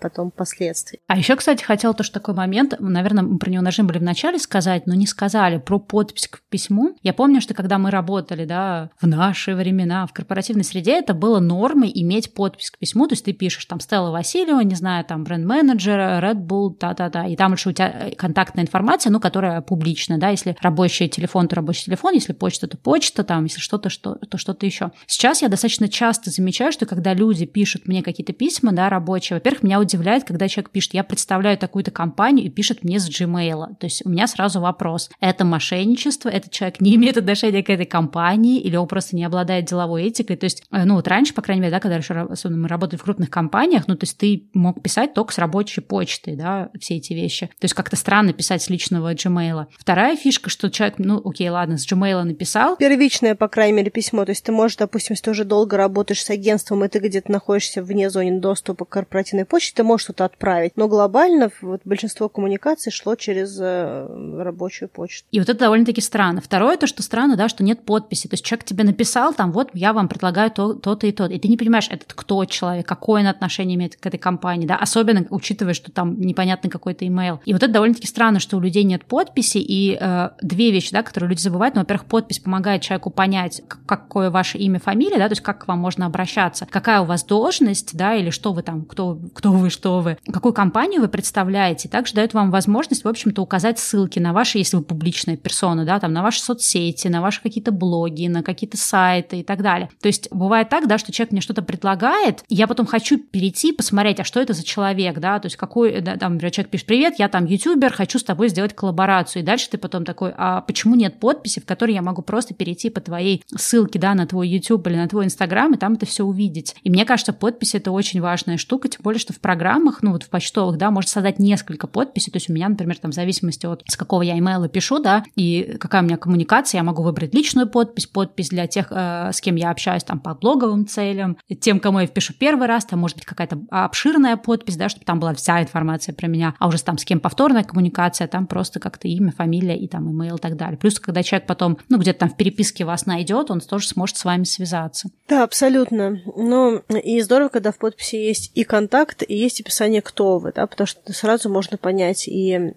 потом последствий. А еще, кстати, хотела тоже такой момент, наверное, мы про него должны были вначале сказать, но не сказали про подпись к письму. Я помню, что когда мы работали, да, в наши времена, в корпоративной среде, это было нормой иметь подпись к письму, то есть ты пишешь там Стелла Васильева, не знаю, там бренд-менеджер, Red Bull, та-та-та, и там еще у тебя э, контактная информация, ну, которая публична, да, если рабочий телефон, то рабочий телефон, если почта, то почта, там, если что-то, что, то что-то еще. Сейчас я достаточно часто замечаю, что когда люди пишут мне какие-то письма, да, рабочие, во-первых, меня удивляет, когда человек пишет, я представляю такую-то компанию и пишет мне с Gmail, то есть у меня сразу вопрос, это мошенничество, этот человек не имеет отношения к этой компании, или он просто не обладает деловой этикой. То есть, э, ну вот раньше, по крайней мере, да, когда особенно мы работали в крупных компаниях, ну то есть ты мог писать только с рабочей почты, да, все эти вещи. То есть как-то странно писать с личного Gmail. Вторая фишка, что человек, ну окей, ладно, с Gmail написал. Первичное, по крайней мере, письмо. То есть ты можешь, допустим, если ты уже долго работаешь с агентством, и ты где-то находишься вне зоны доступа к корпоративной почте, ты можешь что-то отправить. Но глобально вот большинство коммуникаций шло через э, рабочую почту. И вот это довольно-таки странно. Второе, то, что странно, да, что нет подписи. То есть человек тебе написал, там, вот я вам предлагаю то, то-то и то. И ты не понимаешь, этот кто человек, какое он отношение имеет к этой компании, да, особенно учитывая, что там непонятный какой-то имейл. И вот это довольно-таки странно, что у людей нет подписи. И э, две вещи, да, которые люди забывают. Ну, во-первых, подпись помогает человеку понять, какое ваше имя, фамилия, да, то есть как к вам можно обращаться, какая у вас должность, да, или что вы там, кто, кто вы, что вы, какую компанию вы представляете. Также дает вам возможность, в общем-то, указать ссылки на ваши, если вы публичная персона, да, там на ваши соцсети, на ваши какие-то блоги, на какие-то сайты и так далее. То есть бывает так, да, что человек мне что-то предлагает, я потом хочу перейти, посмотреть, а что это за человек, да, то есть какой, да, там, например, человек пишет, привет, я там ютубер, хочу с тобой сделать коллаборацию, и дальше ты потом такой, а почему нет подписи, в которой я могу просто перейти по твоей ссылке, да, на твой YouTube или на твой Инстаграм, и там это все увидеть. И мне кажется, подпись это очень важная штука, тем более, что в программах, ну вот в почтовых, да, можно создать несколько подписей, то есть у меня, например, там в зависимости от с какого я имейла пишу, да, и какая у меня коммуникация, я могу выбрать личную подпись, подпись для тех, э, с кем я общаюсь там по блоговым целям, тем, кому я впишу первый раз, там может быть какая-то обширная подпись, да, чтобы там была вся информация про меня, а уже там с кем повторная коммуникация, там просто как-то имя, фамилия и там имейл и так далее. Плюс, когда человек потом, ну, где-то там в переписке вас найдет, он тоже сможет с вами связаться. Да, абсолютно. Но и здорово, когда в подписи есть и контакт, и есть описание, кто вы, да, потому что сразу можно понять и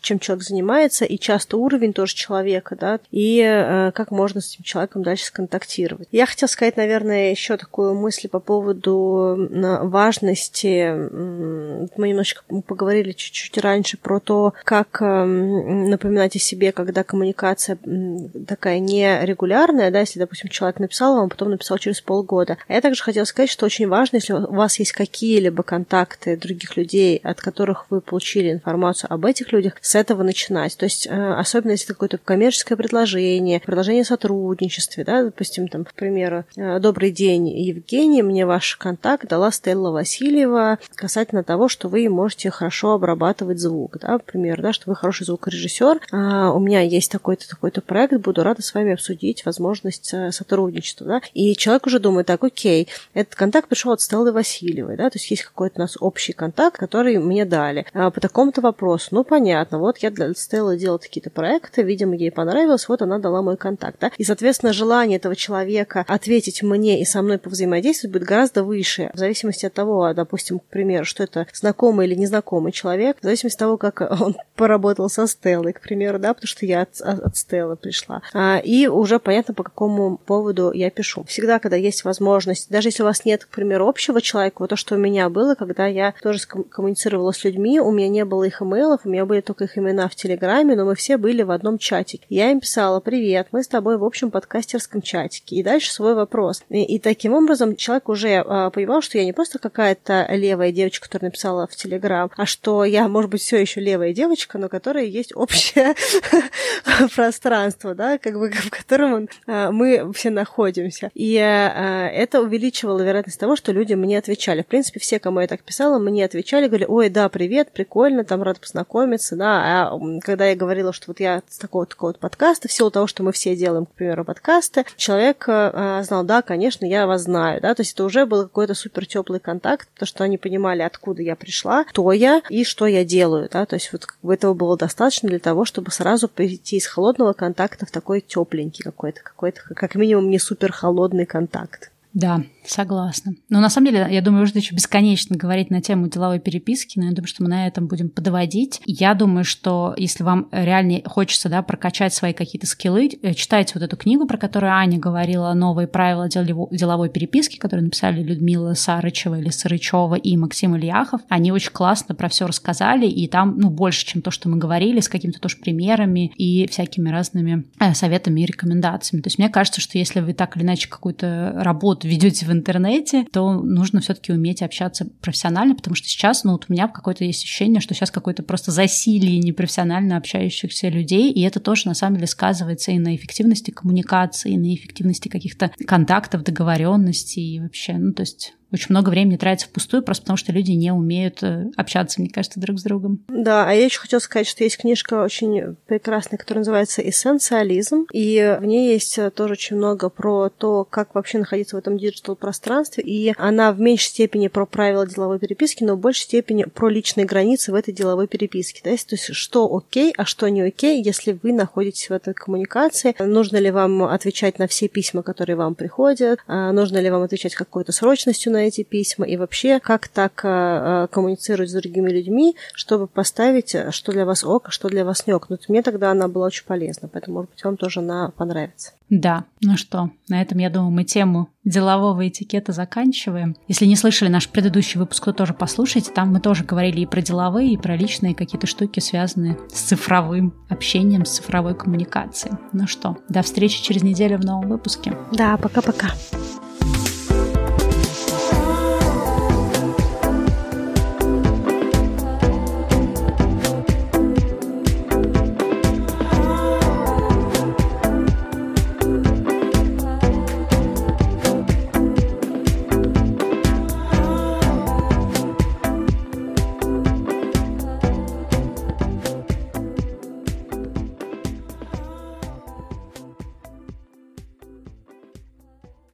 чем человек занимается, и часто уровень тоже человека, да, и э, как можно с этим человеком дальше сконтактировать. Я хотела сказать, наверное, еще такую мысль по поводу важности. Мы немножечко поговорили чуть-чуть раньше про то, как эм, напоминать о себе, когда коммуникация такая нерегулярная, да, если, допустим, человек написал вам, а потом написал через полгода. А я также хотела сказать, что очень важно, если у вас есть какие-либо контакты других людей, от которых вы получили информацию об этих людях, с этого начинать. То есть, э, особенно особенно какое-то коммерческое предложение, предложение о сотрудничестве, да, допустим, там, к примеру, э, «Добрый день, Евгений, мне ваш контакт дала Стелла Васильева касательно того, что вы можете хорошо обрабатывать звук, да, например, да, что вы хороший звукорежиссер, а у меня есть такой-то, такой-то проект, буду рада с вами обсудить возможность э, сотрудничества, да, и человек уже думает, так, окей, этот контакт пришел от Стеллы Васильевой, да, то есть есть какой-то у нас общий контакт, который мне дали. А, по такому-то вопросу, ну, понятно, вот я для Стеллы делала какие-то проекты, видимо, ей понравилось, вот она дала мой контакт, да, и, соответственно, желание этого человека ответить мне и со мной повзаимодействовать будет гораздо выше, в зависимости от того, допустим, к примеру, что это знакомый или незнакомый человек, в зависимости от того, как он поработал со Стеллой, к примеру, да, потому что я от, от Стеллы пришла. А, и уже понятно, по какому поводу я пишу. Всегда, когда есть возможность, даже если у вас нет, к примеру, общего человека, вот то, что у меня было, когда я тоже коммуницировала с людьми, у меня не было их имейлов, у меня были только их имена в Телеграме, но мы все были в одном чатике. Я им писала, привет, мы с тобой в общем подкастерском чатике. И дальше свой вопрос. И, и таким образом человек уже а, понимал, что я не просто какая-то левая девочка, которая написала в Телеграм, а что я, может быть, все еще левая девочка, но которая есть общее пространство, да, как бы в котором а, мы все находимся. И а, это увеличивало вероятность того, что люди мне отвечали. В принципе, все, кому я так писала, мне отвечали, говорили, ой, да, привет, прикольно, там рад познакомиться, да. А когда я говорила, что вот я с такого-такого подкаста, в силу того, что мы все делаем, к примеру, подкасты, человек а, знал, да, конечно, я вас знаю, да, то есть это уже был какой-то супер теплый контакт, потому что они понимали, откуда я пришла, кто я и что я делаю, да, то есть вот этого было достаточно для того, чтобы сразу перейти из холодного контакта в такой тепленький какой-то, какой-то, как минимум, не супер холодный контакт. Да, согласна. Но на самом деле, я думаю, можно еще бесконечно говорить на тему деловой переписки, но я думаю, что мы на этом будем подводить. Я думаю, что если вам реально хочется да, прокачать свои какие-то скиллы, э, читайте вот эту книгу, про которую Аня говорила, «Новые правила деловой переписки», которую написали Людмила Сарычева или Сарычева и Максим Ильяхов. Они очень классно про все рассказали, и там ну, больше, чем то, что мы говорили, с какими-то тоже примерами и всякими разными э, советами и рекомендациями. То есть мне кажется, что если вы так или иначе какую-то работу ведете в интернете, то нужно все-таки уметь общаться профессионально, потому что сейчас, ну, вот у меня какое-то есть ощущение, что сейчас какое-то просто засилие непрофессионально общающихся людей, и это тоже на самом деле сказывается и на эффективности коммуникации, и на эффективности каких-то контактов, договоренностей и вообще, ну, то есть очень много времени тратится впустую, просто потому что люди не умеют э, общаться, мне кажется, друг с другом. Да, а я еще хотела сказать, что есть книжка очень прекрасная, которая называется «Эссенциализм», и в ней есть э, тоже очень много про то, как вообще находиться в этом диджитал-пространстве, и она в меньшей степени про правила деловой переписки, но в большей степени про личные границы в этой деловой переписке. Да? То есть, что окей, а что не окей, если вы находитесь в этой коммуникации, нужно ли вам отвечать на все письма, которые вам приходят, а нужно ли вам отвечать какой-то срочностью эти письма и вообще как так э, коммуницировать с другими людьми, чтобы поставить, э, что для вас ок, а что для вас не ок. Но ну, мне тогда она была очень полезна, поэтому, может быть, вам тоже она понравится. Да, ну что, на этом, я думаю, мы тему делового этикета заканчиваем. Если не слышали наш предыдущий выпуск, то тоже послушайте. Там мы тоже говорили и про деловые, и про личные какие-то штуки, связанные с цифровым общением, с цифровой коммуникацией. Ну что, до встречи через неделю в новом выпуске. Да, пока-пока.